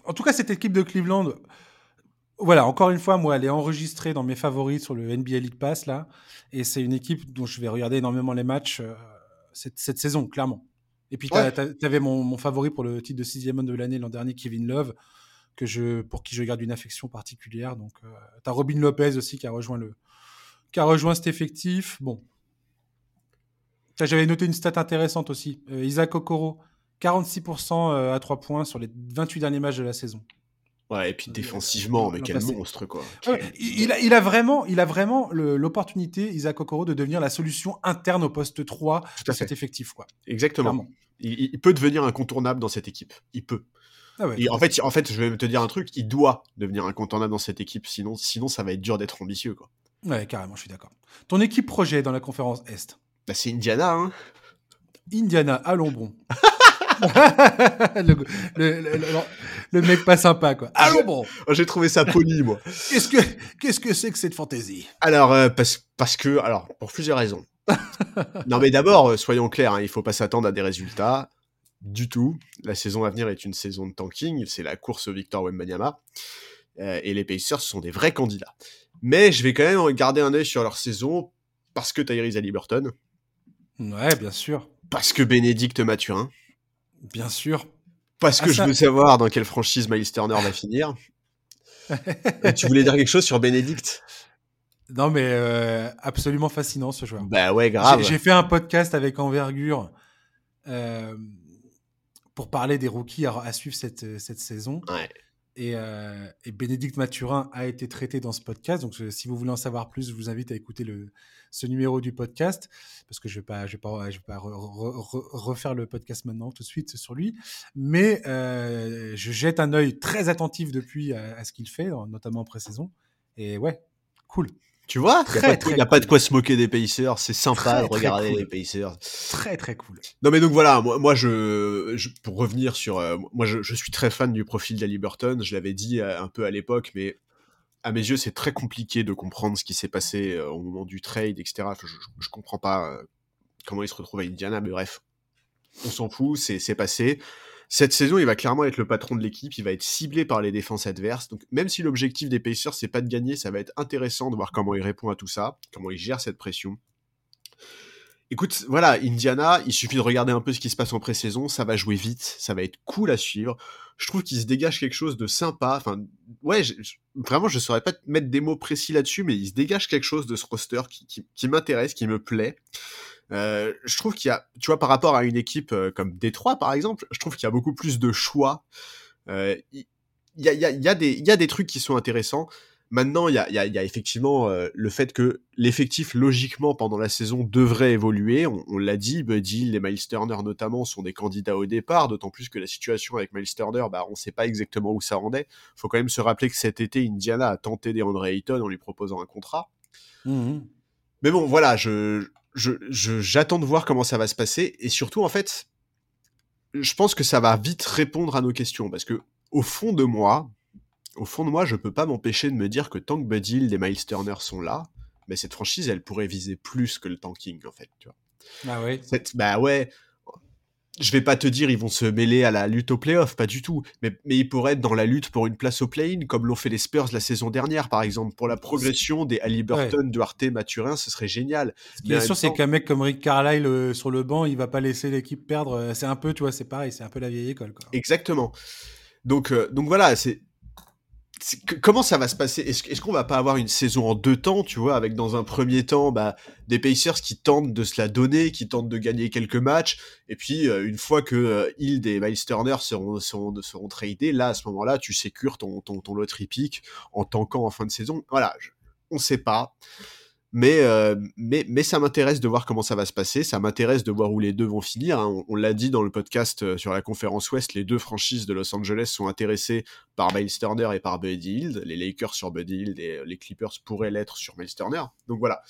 en tout cas, cette équipe de Cleveland voilà, encore une fois, moi, elle est enregistrée dans mes favoris sur le NBA League Pass, là. Et c'est une équipe dont je vais regarder énormément les matchs euh, cette, cette, saison, clairement. Et puis, tu avais mon, mon, favori pour le titre de sixième homme de l'année l'an dernier, Kevin Love, que je, pour qui je garde une affection particulière. Donc, euh, tu as Robin Lopez aussi qui a rejoint, le, qui a rejoint cet effectif. Bon. J'avais noté une stat intéressante aussi. Euh, Isaac Okoro, 46% à 3 points sur les 28 derniers matchs de la saison. Ouais, et puis défensivement, mais quel monstre, quoi. il, a, il, a, vraiment, il a vraiment l'opportunité, Isaac Okoro, de devenir la solution interne au poste 3 de cet effectif, quoi. Exactement. Il, peut devenir incontournable dans cette équipe. Il peut. Ah en, fait, en fait, je vais te dire un truc, il doit devenir incontournable dans cette équipe, sinon, sinon ça va être dur d'être ambitieux, quoi. Ouais, carrément, je suis d'accord. Ton équipe projet dans la conférence Est? Bah, C'est Indiana, hein. Indiana, allons bon. le, mec pas sympa, quoi. Allons bon. Oh, j'ai trouvé ça poli, moi. qu'est-ce que qu'est-ce que c'est que cette fantaisie? Alors euh, parce parce que alors pour plusieurs raisons. non mais d'abord euh, soyons clairs, hein, il faut pas s'attendre à des résultats du tout. La saison à venir est une saison de tanking, c'est la course au Victor Wembanyama euh, et les Pacers sont des vrais candidats. Mais je vais quand même garder un œil sur leur saison parce que Tyrese Haliburton. Ouais, bien sûr. Parce que Bénédicte Mathurin. Bien sûr. Parce que ah, je veux savoir dans quelle franchise Miles Turner va finir. tu voulais dire quelque chose sur Bénédicte? Non, mais euh, absolument fascinant ce joueur. Bah ouais, grave. J'ai fait un podcast avec Envergure euh, pour parler des rookies à, suivre cette, cette saison. Ouais. Et, euh, et, Bénédicte Mathurin a été traité dans ce podcast. Donc, si vous voulez en savoir plus, je vous invite à écouter le, ce numéro du podcast, parce que je ne vais pas, je vais pas, je vais pas refaire le podcast maintenant tout de suite sur lui. Mais euh, je jette un œil très attentif depuis à, ce qu'il fait, notamment en pré-saison. Et ouais, cool. Tu vois, il n'y a, pas de quoi se moquer des Pacers, c'est sympa de regarder les Pacers. Très très cool. Non mais donc voilà, moi, moi je, je, pour revenir sur, euh, moi je, je, suis très fan du profil d'Ali Burton, je l'avais dit euh, un peu à l'époque, mais à mes yeux c'est très compliqué de comprendre ce qui s'est passé euh, au moment du trade, etc. Je, je, comprends pas comment il se retrouve à Indiana, mais bref, on s'en fout, c'est passé. Cette saison, il va clairement être le patron de l'équipe, il va être ciblé par les défenses adverses. Donc même si l'objectif des Pacers, c'est pas de gagner, ça va être intéressant de voir comment il répond à tout ça, comment il gère cette pression. Écoute, voilà, Indiana, il suffit de regarder un peu ce qui se passe en pré-saison, ça va jouer vite, ça va être cool à suivre. Je trouve qu'il se dégage quelque chose de sympa. Enfin, ouais, vraiment, je saurais pas mettre des mots précis là-dessus, mais il se dégage quelque chose de ce roster qui, m'intéresse, qui me plaît. Euh, je trouve qu'il y a, tu vois, par rapport à une équipe euh, comme Détroit, par exemple, je trouve qu'il y a beaucoup plus de choix. Euh, il y, a, y, a, y, a des, y a des trucs qui sont intéressants. Maintenant, il y a, effectivement euh, le fait que l'effectif, logiquement, pendant la saison, devrait évoluer. On, l'a dit, Buddy, les Miles Turner notamment, sont des candidats au départ, d'autant plus que la situation avec Miles Turner, bah, on ne sait pas exactement où ça rendait. Il faut quand même se rappeler que cet été, Indiana a tenté des Andre Ayton en lui proposant un contrat. Mmh Mais bon, voilà, je, j'attends de voir comment ça va se passer. Et surtout, en fait, je pense que ça va vite répondre à nos questions. Parce que, au fond de moi, au fond de moi, je peux pas m'empêcher de me dire que tant que Bud Hill et Miles Turner sont là, mais cette franchise, elle pourrait viser plus que le tanking, en fait, tu vois. Ah ouais. bah ouais. Je vais pas te dire ils vont se mêler à la lutte au playoff, pas du tout. Mais, mais ils pourraient être dans la lutte pour une place au play-in, comme l'ont fait les Spurs la saison dernière, par exemple. Pour la progression des Halliburton, Duarte, Mathurin, ce serait génial. Ce qui est sûr, c'est qu'un mec comme Rick Carlisle euh, sur le banc, il va pas laisser l'équipe perdre. C'est un peu, tu vois, c'est pareil, c'est un peu la vieille école. Quoi. Exactement. Donc, euh, donc voilà, c'est comment ça va se passer? Est-ce qu'on va pas avoir une saison en deux temps, tu vois, avec dans un premier temps bah, des Pacers qui tentent de se la donner, qui tentent de gagner quelques matchs, et puis euh, une fois que euh, Hild et Miles Turner seront, tradés, là, à ce moment-là, tu sécures ton, ton, ton loterie pick en tankant en fin de saison. Voilà, on sait pas. Mais, euh, mais, mais ça m'intéresse de voir comment ça va se passer. Ça m'intéresse de voir où les deux vont finir. Hein. On, l'a dit dans le podcast euh, sur la conférence Ouest, les deux franchises de Los Angeles sont intéressées par Miles Turner et par Buddy Hield. Les Lakers sur Buddy Hield et euh, les Clippers pourraient l'être sur Miles Turner. Donc voilà,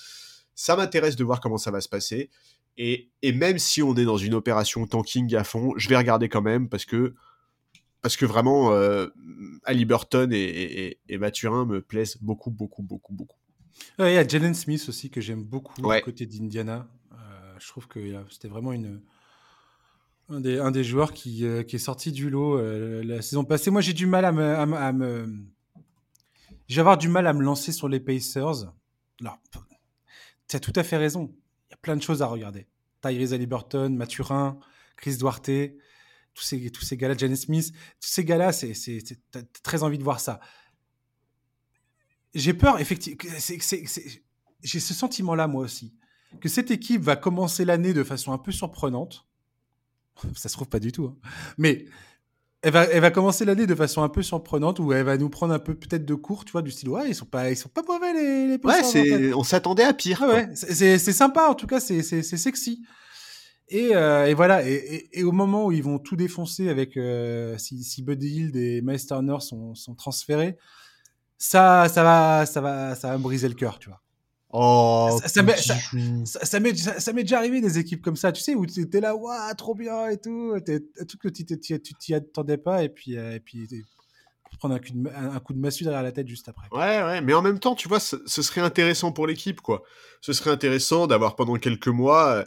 ça m'intéresse de voir comment ça va se passer. Et, et, même si on est dans une opération tanking à fond, je vais regarder quand même parce que parce que vraiment, euh, Ali Burton et, Mathurin me plaisent beaucoup, beaucoup, beaucoup, beaucoup. Il y a Jalen Smith aussi que j'aime beaucoup du côté d'Indiana. Euh, je trouve que c'était vraiment une, un, des, un des joueurs qui, euh, qui est sorti du lot euh, la saison passée. Moi, j'ai du mal à me. À me, avoir du mal à me lancer sur les Pacers. Alors, tu as tout à fait raison. Il y a plein de choses à regarder. Tyrese Halliburton, Mathurin, Chris Duarte, tous ces, tous ces gars-là, Jalen Smith, tous ces gars-là, c'est, as très envie de voir ça j'ai peur, effectivement. J'ai ce sentiment-là, moi aussi, que cette équipe va commencer l'année de façon un peu surprenante. Ça se trouve pas du tout, hein. mais elle va, elle va commencer l'année de façon un peu surprenante où elle va nous prendre un peu peut-être de court, tu vois, du style ouais, ils sont pas, ils sont pas mauvais les. les ouais, c'est, on s'attendait à pire. ouais, c'est, sympa en tout cas, c'est, sexy. Et, euh, et voilà, et, et, au moment où ils vont tout défoncer avec euh, si, si Buddy Hield et Miles Turner sont, sont transférés, ça, ça va, ça va, ça va me briser le cœur, tu vois. Oh, ça, ça, ça, m'est, ça, déjà arrivé des équipes comme ça, tu sais, où tu étais là, waouh, trop bien et tout, tout que tu t'y attendais pas, et puis, euh, et puis prendre un coup, de, un coup de massue derrière la tête juste après. Ouais, ouais, mais en même temps, tu vois, ce, ce serait intéressant pour l'équipe, quoi. Ce serait intéressant d'avoir pendant quelques mois euh,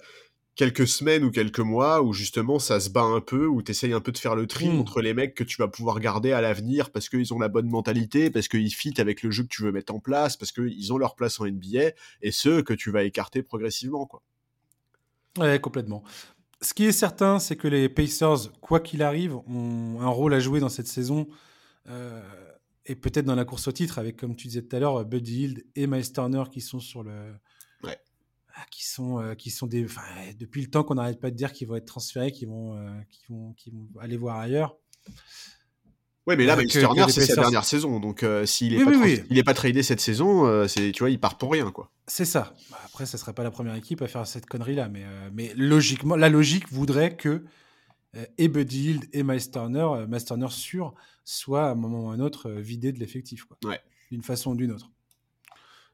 quelques semaines ou quelques mois où justement ça se bat un peu, où tu essayes un peu de faire le tri mmh. entre les mecs que tu vas pouvoir garder à l'avenir parce qu'ils ont la bonne mentalité, parce qu'ils fit avec le jeu que tu veux mettre en place, parce qu'ils ont leur place en NBA, et ceux que tu vas écarter progressivement. Quoi. Ouais, complètement. Ce qui est certain, c'est que les Pacers, quoi qu'il arrive, ont un rôle à jouer dans cette saison. Euh, et peut-être dans la course au titre, avec, comme tu disais tout à l'heure, Buddy Hield et Miles Turner qui sont sur le, qui sont euh, qui sont des depuis le temps qu'on n'arrête pas de dire qu'ils vont être transférés, qu'ils vont, euh, vont aller voir ailleurs. Ouais, mais là, Turner, c'est sa dernière saison, donc euh, s'il est, pas il est pas tradé cette saison, c'est tu vois, il part pour rien, quoi. C'est ça. Bah, après, ça serait pas la première équipe à faire cette connerie là, mais mais logiquement, la logique voudrait que et Buddy Hield et Miles Turner, Miles Turner sûr, soient à un moment ou à un autre vidés de l'effectif, quoi. Ouais. D'une façon ou d'une autre.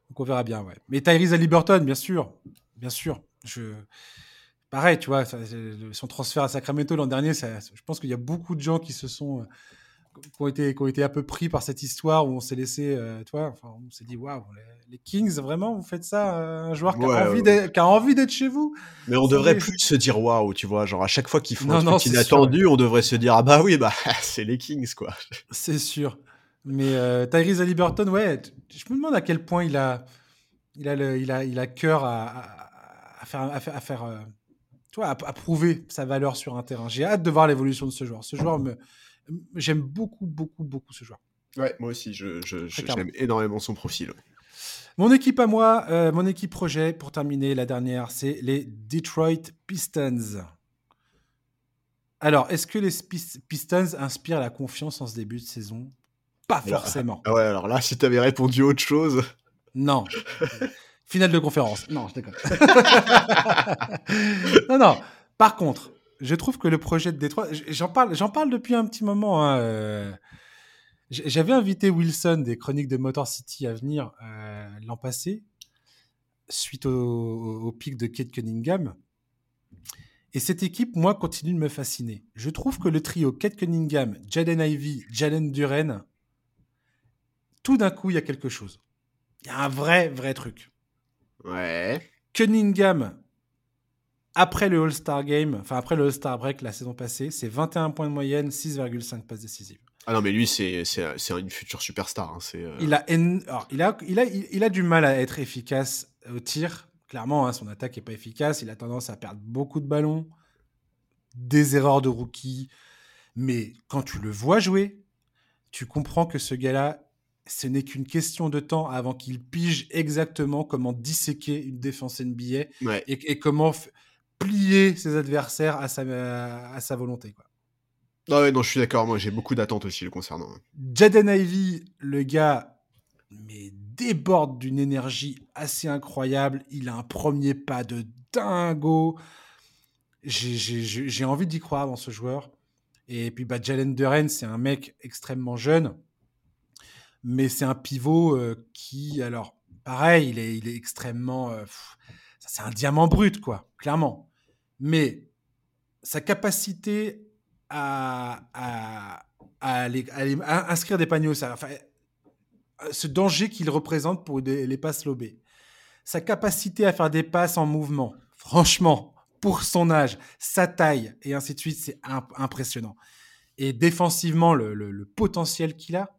Donc on verra bien, ouais. Mais Tyrese Liberton, bien sûr, bien sûr. Je... Pareil, tu vois, son transfert à Sacramento l'an dernier, je pense qu'il y a beaucoup de gens qui se sont, euh, qui ont été, qui ont été un peu pris par cette histoire où on s'est laissé, euh, tu vois, enfin, on s'est dit, waouh, les, Kings, vraiment, vous faites ça, euh, un joueur qui, a envie qui, a envie d'être chez vous? Mais on devrait plus se dire waouh, tu vois, genre à chaque fois qu'ils font un truc inattendu, on devrait se dire, ah bah oui, bah c'est les Kings, quoi. C'est sûr. Mais euh, Tyrese Halliburton, ouais, je me demande à quel point il a, il a, il a, il a cœur à, à faire, à faire, à faire euh, tu vois, à, à prouver sa valeur sur un terrain. J'ai hâte de voir l'évolution de ce joueur. Ce joueur me, j'aime beaucoup, beaucoup, beaucoup ce joueur. Ouais, moi aussi, je, j'aime énormément son profil. Mon équipe à moi, euh, mon équipe projet, pour terminer, la dernière, c'est les Detroit Pistons. Alors, est-ce que les Pis- Pistons inspirent la confiance en ce début de saison? Pas Alors, forcément. Ah ouais, alors là, si t'avais répondu autre chose. Non. Finale de conférence. Non, je déconne. non, non. Par contre, je trouve que le projet de Détroit, j'en parle, j'en parle depuis un petit moment. hein, euh, J'avais invité Wilson des Chroniques de Motor City à venir euh, l'an passé, suite au, au- pic de Kate Cunningham. Et cette équipe, moi, continue de me fasciner. Je trouve que le trio Kate Cunningham, Jaden Ivey, Jalen Duren, tout d'un coup, il y a quelque chose. Il y a un vrai, vrai truc. Ouais. Cunningham, après le All-Star Game, enfin après le All-Star Break la saison passée, c'est 21 points de moyenne, 6,5 passes décisives. Ah non, mais lui, c'est une future superstar. hein, euh, Il a, en- alors, il, a, il, a, il a du mal à être efficace au tir. Clairement, hein, son attaque n'est pas efficace. Il a tendance à perdre beaucoup de ballons, des erreurs de rookie. Mais quand tu le vois jouer, tu comprends que ce gars-là, ce n'est qu'une question de temps avant qu'il pige exactement comment disséquer une défense NBA Ouais. et, et comment plier ses adversaires à sa, à sa volonté. Quoi. Ah ouais, non, je suis d'accord. Moi, j'ai beaucoup d'attentes aussi le concernant. Jaden Ivey, le gars, mais déborde d'une énergie assez incroyable. Il a un premier pas de dingo. J'ai envie d'y croire dans ce joueur. Et puis, bah, Jalen Duren, c'est un mec extrêmement jeune. Mais c'est un pivot euh, qui, alors, pareil, il est, extrêmement. euh, c'est un diamant brut, quoi, clairement. Mais sa capacité à, inscrire des paniers au enfin, ce danger qu'il représente pour les passes lobées, sa capacité à faire des passes en mouvement, franchement, pour son âge, sa taille, et ainsi de suite, c'est imp- impressionnant. Et défensivement, le potentiel qu'il a,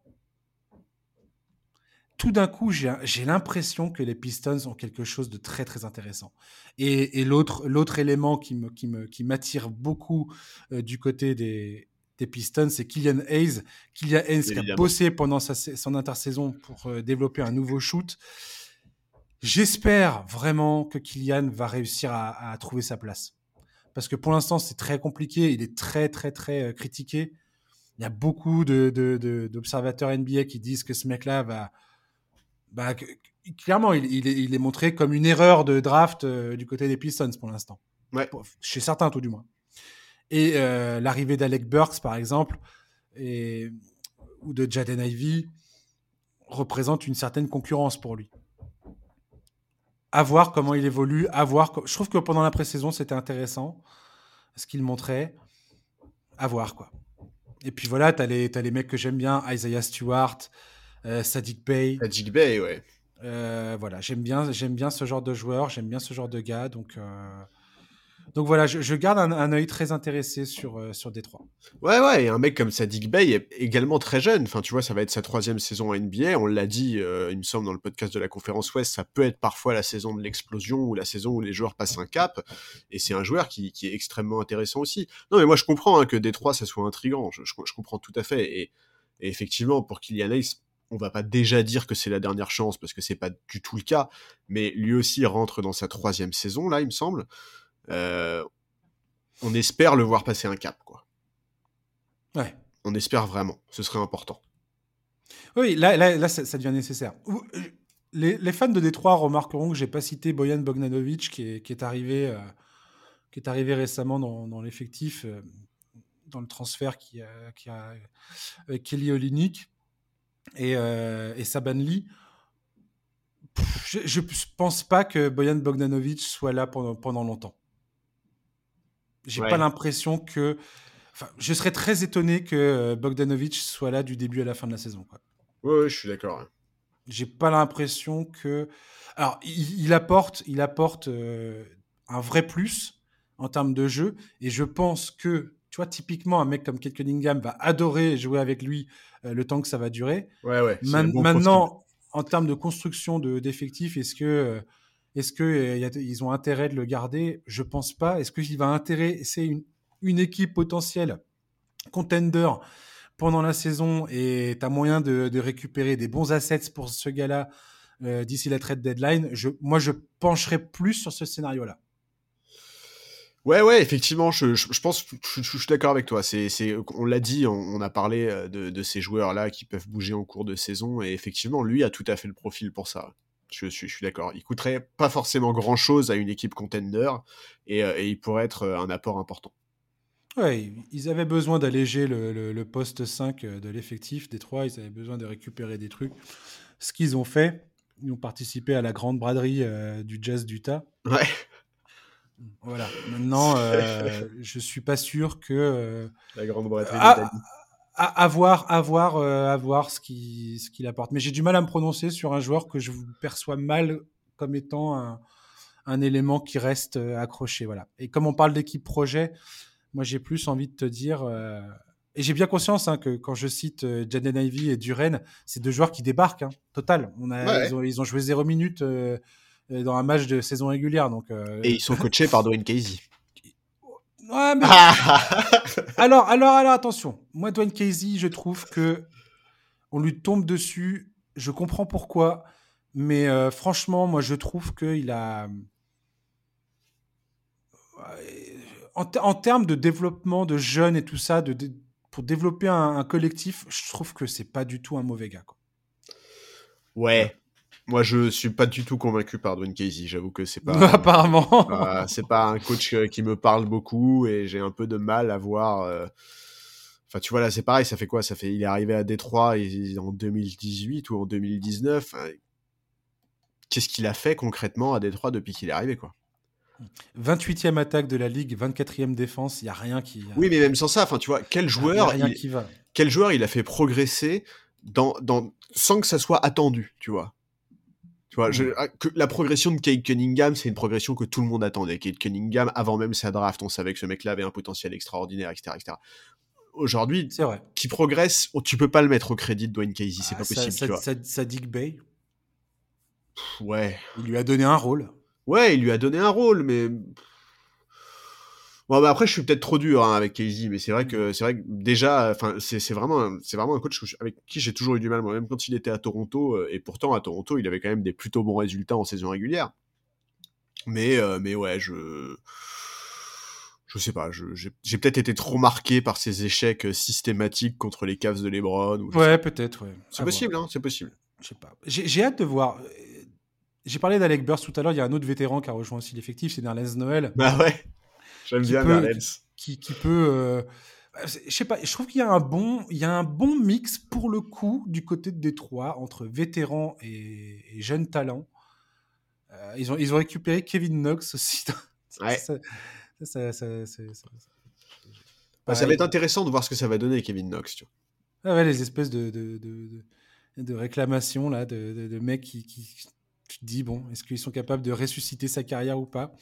tout d'un coup, j'ai l'impression que les Pistons ont quelque chose de très très intéressant. Et, et l'autre élément qui m'attire beaucoup euh, du côté des des Pistons, c'est Kylian Hayes. Kylian Hayes qui a bossé pendant sa, son intersaison pour euh, développer un nouveau shoot. J'espère vraiment que Kylian va réussir à, à trouver sa place. Parce que pour l'instant, c'est très compliqué. Il est très, très, très euh, critiqué. Il y a beaucoup de- de- de- d'observateurs NBA qui disent que ce mec-là va. Bah, clairement, il, il est, il est montré comme une erreur de draft euh, du côté des Pistons pour l'instant. Ouais. Chez certains, tout du moins. Et euh, l'arrivée d'Alec Burks, par exemple, et, ou de Jaden Ivey, représente une certaine concurrence pour lui. À voir comment il évolue, à voir. Je trouve que pendant la pré-saison, c'était intéressant ce qu'il montrait. À voir, quoi. Et puis voilà, t'as les, t'as les mecs que j'aime bien, Isaiah Stewart, euh, Sadiq Bey. Magic Bay, ouais. Euh, voilà, j'aime bien, j'aime bien ce genre de joueur, j'aime bien ce genre de gars. Donc, euh, donc voilà, je, je garde un, un œil très intéressé sur, euh, sur Détroit. Ouais, ouais, et un mec comme Sadiq Bey est également très jeune. Enfin, tu vois, ça va être sa troisième saison en NBA. On l'a dit, euh, il me semble, dans le podcast de la conférence Ouest, ça peut être parfois la saison de l'explosion ou la saison où les joueurs passent un cap. Et c'est un joueur qui, qui est extrêmement intéressant aussi. Non, mais moi, je comprends hein, que Détroit, ça soit intriguant. Je, je- je comprends tout à fait. Et, et effectivement, pour Kylian Hayes, on va pas déjà dire que c'est la dernière chance parce que c'est pas du tout le cas. Mais lui aussi rentre dans sa troisième saison, là, il me semble. Euh, on espère le voir passer un cap, quoi. Ouais. On espère vraiment. Ce serait important. Oui, là, là, là ça, ça devient nécessaire. Euh, Les, les fans de Détroit remarqueront que j'ai pas cité Bojan Bogdanovic qui est, qui est arrivé, euh, qui est arrivé récemment dans, dans l'effectif, euh, dans le transfert qui a, qui a avec Kelly Olynyk et, euh, et Saban Lee. Pff, Je, je pense pas que Bojan Bogdanovic soit là pendant, pendant longtemps. J'ai Ouais. pas l'impression que. Enfin, je serais très étonné que euh, Bogdanovic soit là du début à la fin de la saison. Quoi. Ouais, ouais, je suis d'accord. J'ai pas l'impression que. Alors, il, il apporte, il apporte euh, un vrai plus en termes de jeu, et je pense que, tu vois, typiquement, un mec comme Kate Cunningham va adorer jouer avec lui euh, le temps que ça va durer. Ouais, ouais. Man- maintenant, en termes de construction de- d'effectifs, est-ce que, euh, Est-ce qu'ils ont intérêt de le garder? Je pense pas. Est-ce qu'il va intéresser une, une équipe potentielle contender pendant la saison et tu as moyen de, récupérer des bons assets pour ce gars-là euh, d'ici la trade deadline, je, moi je pencherais plus sur ce scénario-là. Ouais, ouais, effectivement, je, pense, je, suis d'accord avec toi. C'est, on l'a dit, on, a parlé euh, de, ces joueurs-là qui peuvent bouger en cours de saison, et effectivement, lui a tout à fait le profil pour ça. Je, suis, je suis d'accord. Il coûterait pas forcément grand-chose à une équipe contender, et, euh, et il pourrait être un apport important. Ouais, ils avaient besoin d'alléger le, poste 5 euh, de l'effectif des trois. Ils avaient besoin de récupérer des trucs. Ce qu'ils ont fait, ils ont participé à la grande braderie euh, du jazz d'Utah. Ouais. Voilà. Maintenant, euh, je suis pas sûr que. la grande braderie à, à, voir, à voir, à voir ce qu'il ce qu'il apporte. Mais j'ai du mal à me prononcer sur un joueur que je perçois mal comme étant un, un élément qui reste accroché. Voilà. Et comme on parle d'équipe projet, moi, j'ai plus envie de te dire. Euh, et j'ai bien conscience hein, que quand je cite euh, Jaden Ivy et Duren, c'est deux joueurs qui débarquent, hein, total. On a, ils, ont, joué zéro minute euh, dans un match de saison régulière. Donc, Et ils sont coachés par Dwayne Casey. Ouais, mais... alors, alors, alors, attention. Moi, Dwayne Casey, je trouve que on lui tombe dessus. Je comprends pourquoi. Mais franchement, moi, je trouve qu'il a en, termes de développement de jeunes et tout ça, de, pour développer un, collectif, je trouve que c'est pas du tout un mauvais gars. Quoi. Ouais. Moi, je suis pas du tout convaincu par Dwayne Casey. J'avoue que c'est pas. Apparemment. c'est pas un coach euh, qui me parle beaucoup et j'ai un peu de mal à voir. Euh, enfin, tu vois, là, c'est pareil. Ça fait quoi? Ça fait. Il est arrivé à Détroit en 2018 ou en 2019. Qu'est-ce qu'il a fait concrètement à Détroit depuis qu'il est arrivé, quoi? 28e attaque de la ligue, 24e défense, il y a rien qui. Oui, mais même sans ça, enfin, tu vois, quel joueur, il, qui va. quel joueur il a fait progresser dans, dans, sans que ça soit attendu, tu vois? Tu vois, je, ah, que la progression de Kate Cunningham, c'est une progression que tout le monde attendait. Kate Cunningham, avant même sa draft, on savait que ce mec-là avait un potentiel extraordinaire, etc., etc. Aujourd'hui, qui progresse, tu peux pas le mettre au crédit de Dwayne Casey, c'est ah, pas possible. Ça, tu vois. ça, Bay. ouais. Il lui a donné un rôle. Ouais, il lui a donné un rôle, mais. Bon, bah après, je suis peut-être trop dur hein, avec Casey, mais c'est vrai que c'est vrai que déjà, enfin, c'est vraiment, c'est vraiment un coach avec qui j'ai toujours eu du mal, moi, même quand il était à Toronto, euh, et pourtant à Toronto, il avait quand même des plutôt bons résultats en saison régulière. Mais, euh, mais ouais, je, je sais pas, j'ai peut-être été trop marqué par ses échecs systématiques contre les Cavs de LeBron. ouais, peut-être, ouais. C'est possible, hein, c'est possible. Je sais pas. J'ai hâte de voir. J'ai parlé d'Alec Burst tout à l'heure. Il y a un autre vétéran qui a rejoint aussi l'effectif, c'est Nerlens Noël. Bah ouais, j'aime bien Nerlens. Qui, qui, peut. Euh, je sais pas, je trouve qu'il y a un bon, il y a un bon mix pour le coup du côté de Détroit entre vétérans et, jeunes talents. Euh, ils, ont, ils ont récupéré Kevin Knox aussi. Ouais. ça, ça, ça, bah, ça, va être intéressant de voir ce que ça va donner, Kevin Knox. Tu vois. Ah ouais, les espèces de, de, de, de réclamations là, de, mecs qui, qui, tu te dis, bon, est-ce qu'ils sont capables de ressusciter sa carrière ou pas?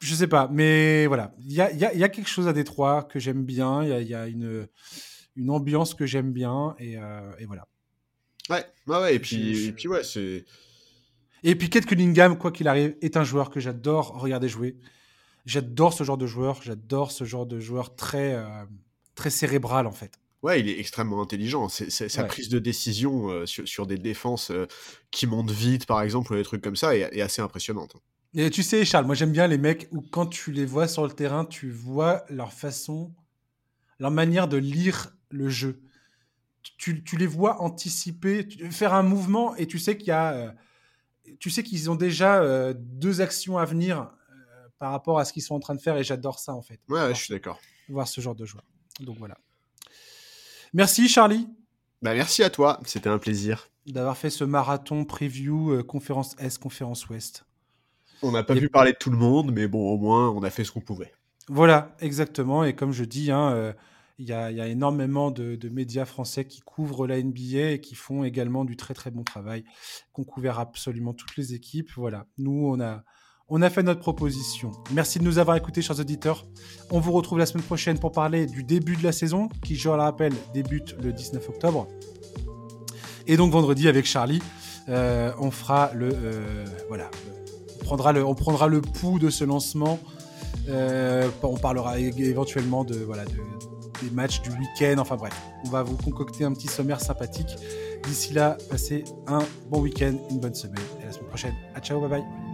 Je sais pas, mais voilà. Il y a, y a, quelque chose à Détroit que j'aime bien, il y a, une, une ambiance que j'aime bien, et, euh, et, voilà. Ouais, ouais, et puis, et puis ouais, c'est. Et puis Kate Cunningham, quoi qu'il arrive, est un joueur que j'adore regarder jouer. J'adore ce genre de joueur, j'adore ce genre de joueur très, euh, très cérébral en fait. Ouais, il est extrêmement intelligent. C'est, sa prise de décision euh, sur, des défenses euh, qui montent vite, par exemple, ou des trucs comme ça, est, assez impressionnante. Et tu sais, Charles, moi j'aime bien les mecs où quand tu les vois sur le terrain, tu vois leur façon, leur manière de lire le jeu. Tu, les vois anticiper, faire un mouvement et tu sais qu'il y a, euh, tu sais qu'ils ont déjà deux actions à venir par rapport à ce qu'ils sont en train de faire et j'adore ça en fait. Ouais, je suis d'accord. Voir ce genre de joueur. Donc voilà. Merci Charlie. Bah, merci à toi, c'était un plaisir. D'avoir fait ce marathon preview euh, conférence Est, conférence Ouest. On n'a pas pu parler de tout le monde, mais bon, au moins, on a fait ce qu'on pouvait. Voilà, exactement. Et comme je dis, hein, euh, il y, a, énormément de, médias français qui couvrent la NBA et qui font également du très très bon travail, qu'on couvert absolument toutes les équipes. Voilà, nous, on a, on a fait notre proposition. Merci de nous avoir écoutés, chers auditeurs. On vous retrouve la semaine prochaine pour parler du début de la saison, qui, je le rappelle, débute le 19 octobre. Et donc vendredi avec Charlie, euh, on fera le, euh, voilà, on prendra le pouls de ce lancement. Euh, on parlera éventuellement de, voilà, de, des matchs du week-end. Enfin bref, on va vous concocter un petit sommaire sympathique. D'ici là, passez un bon week-end, une bonne semaine. Et à la semaine prochaine. À ciao, bye bye.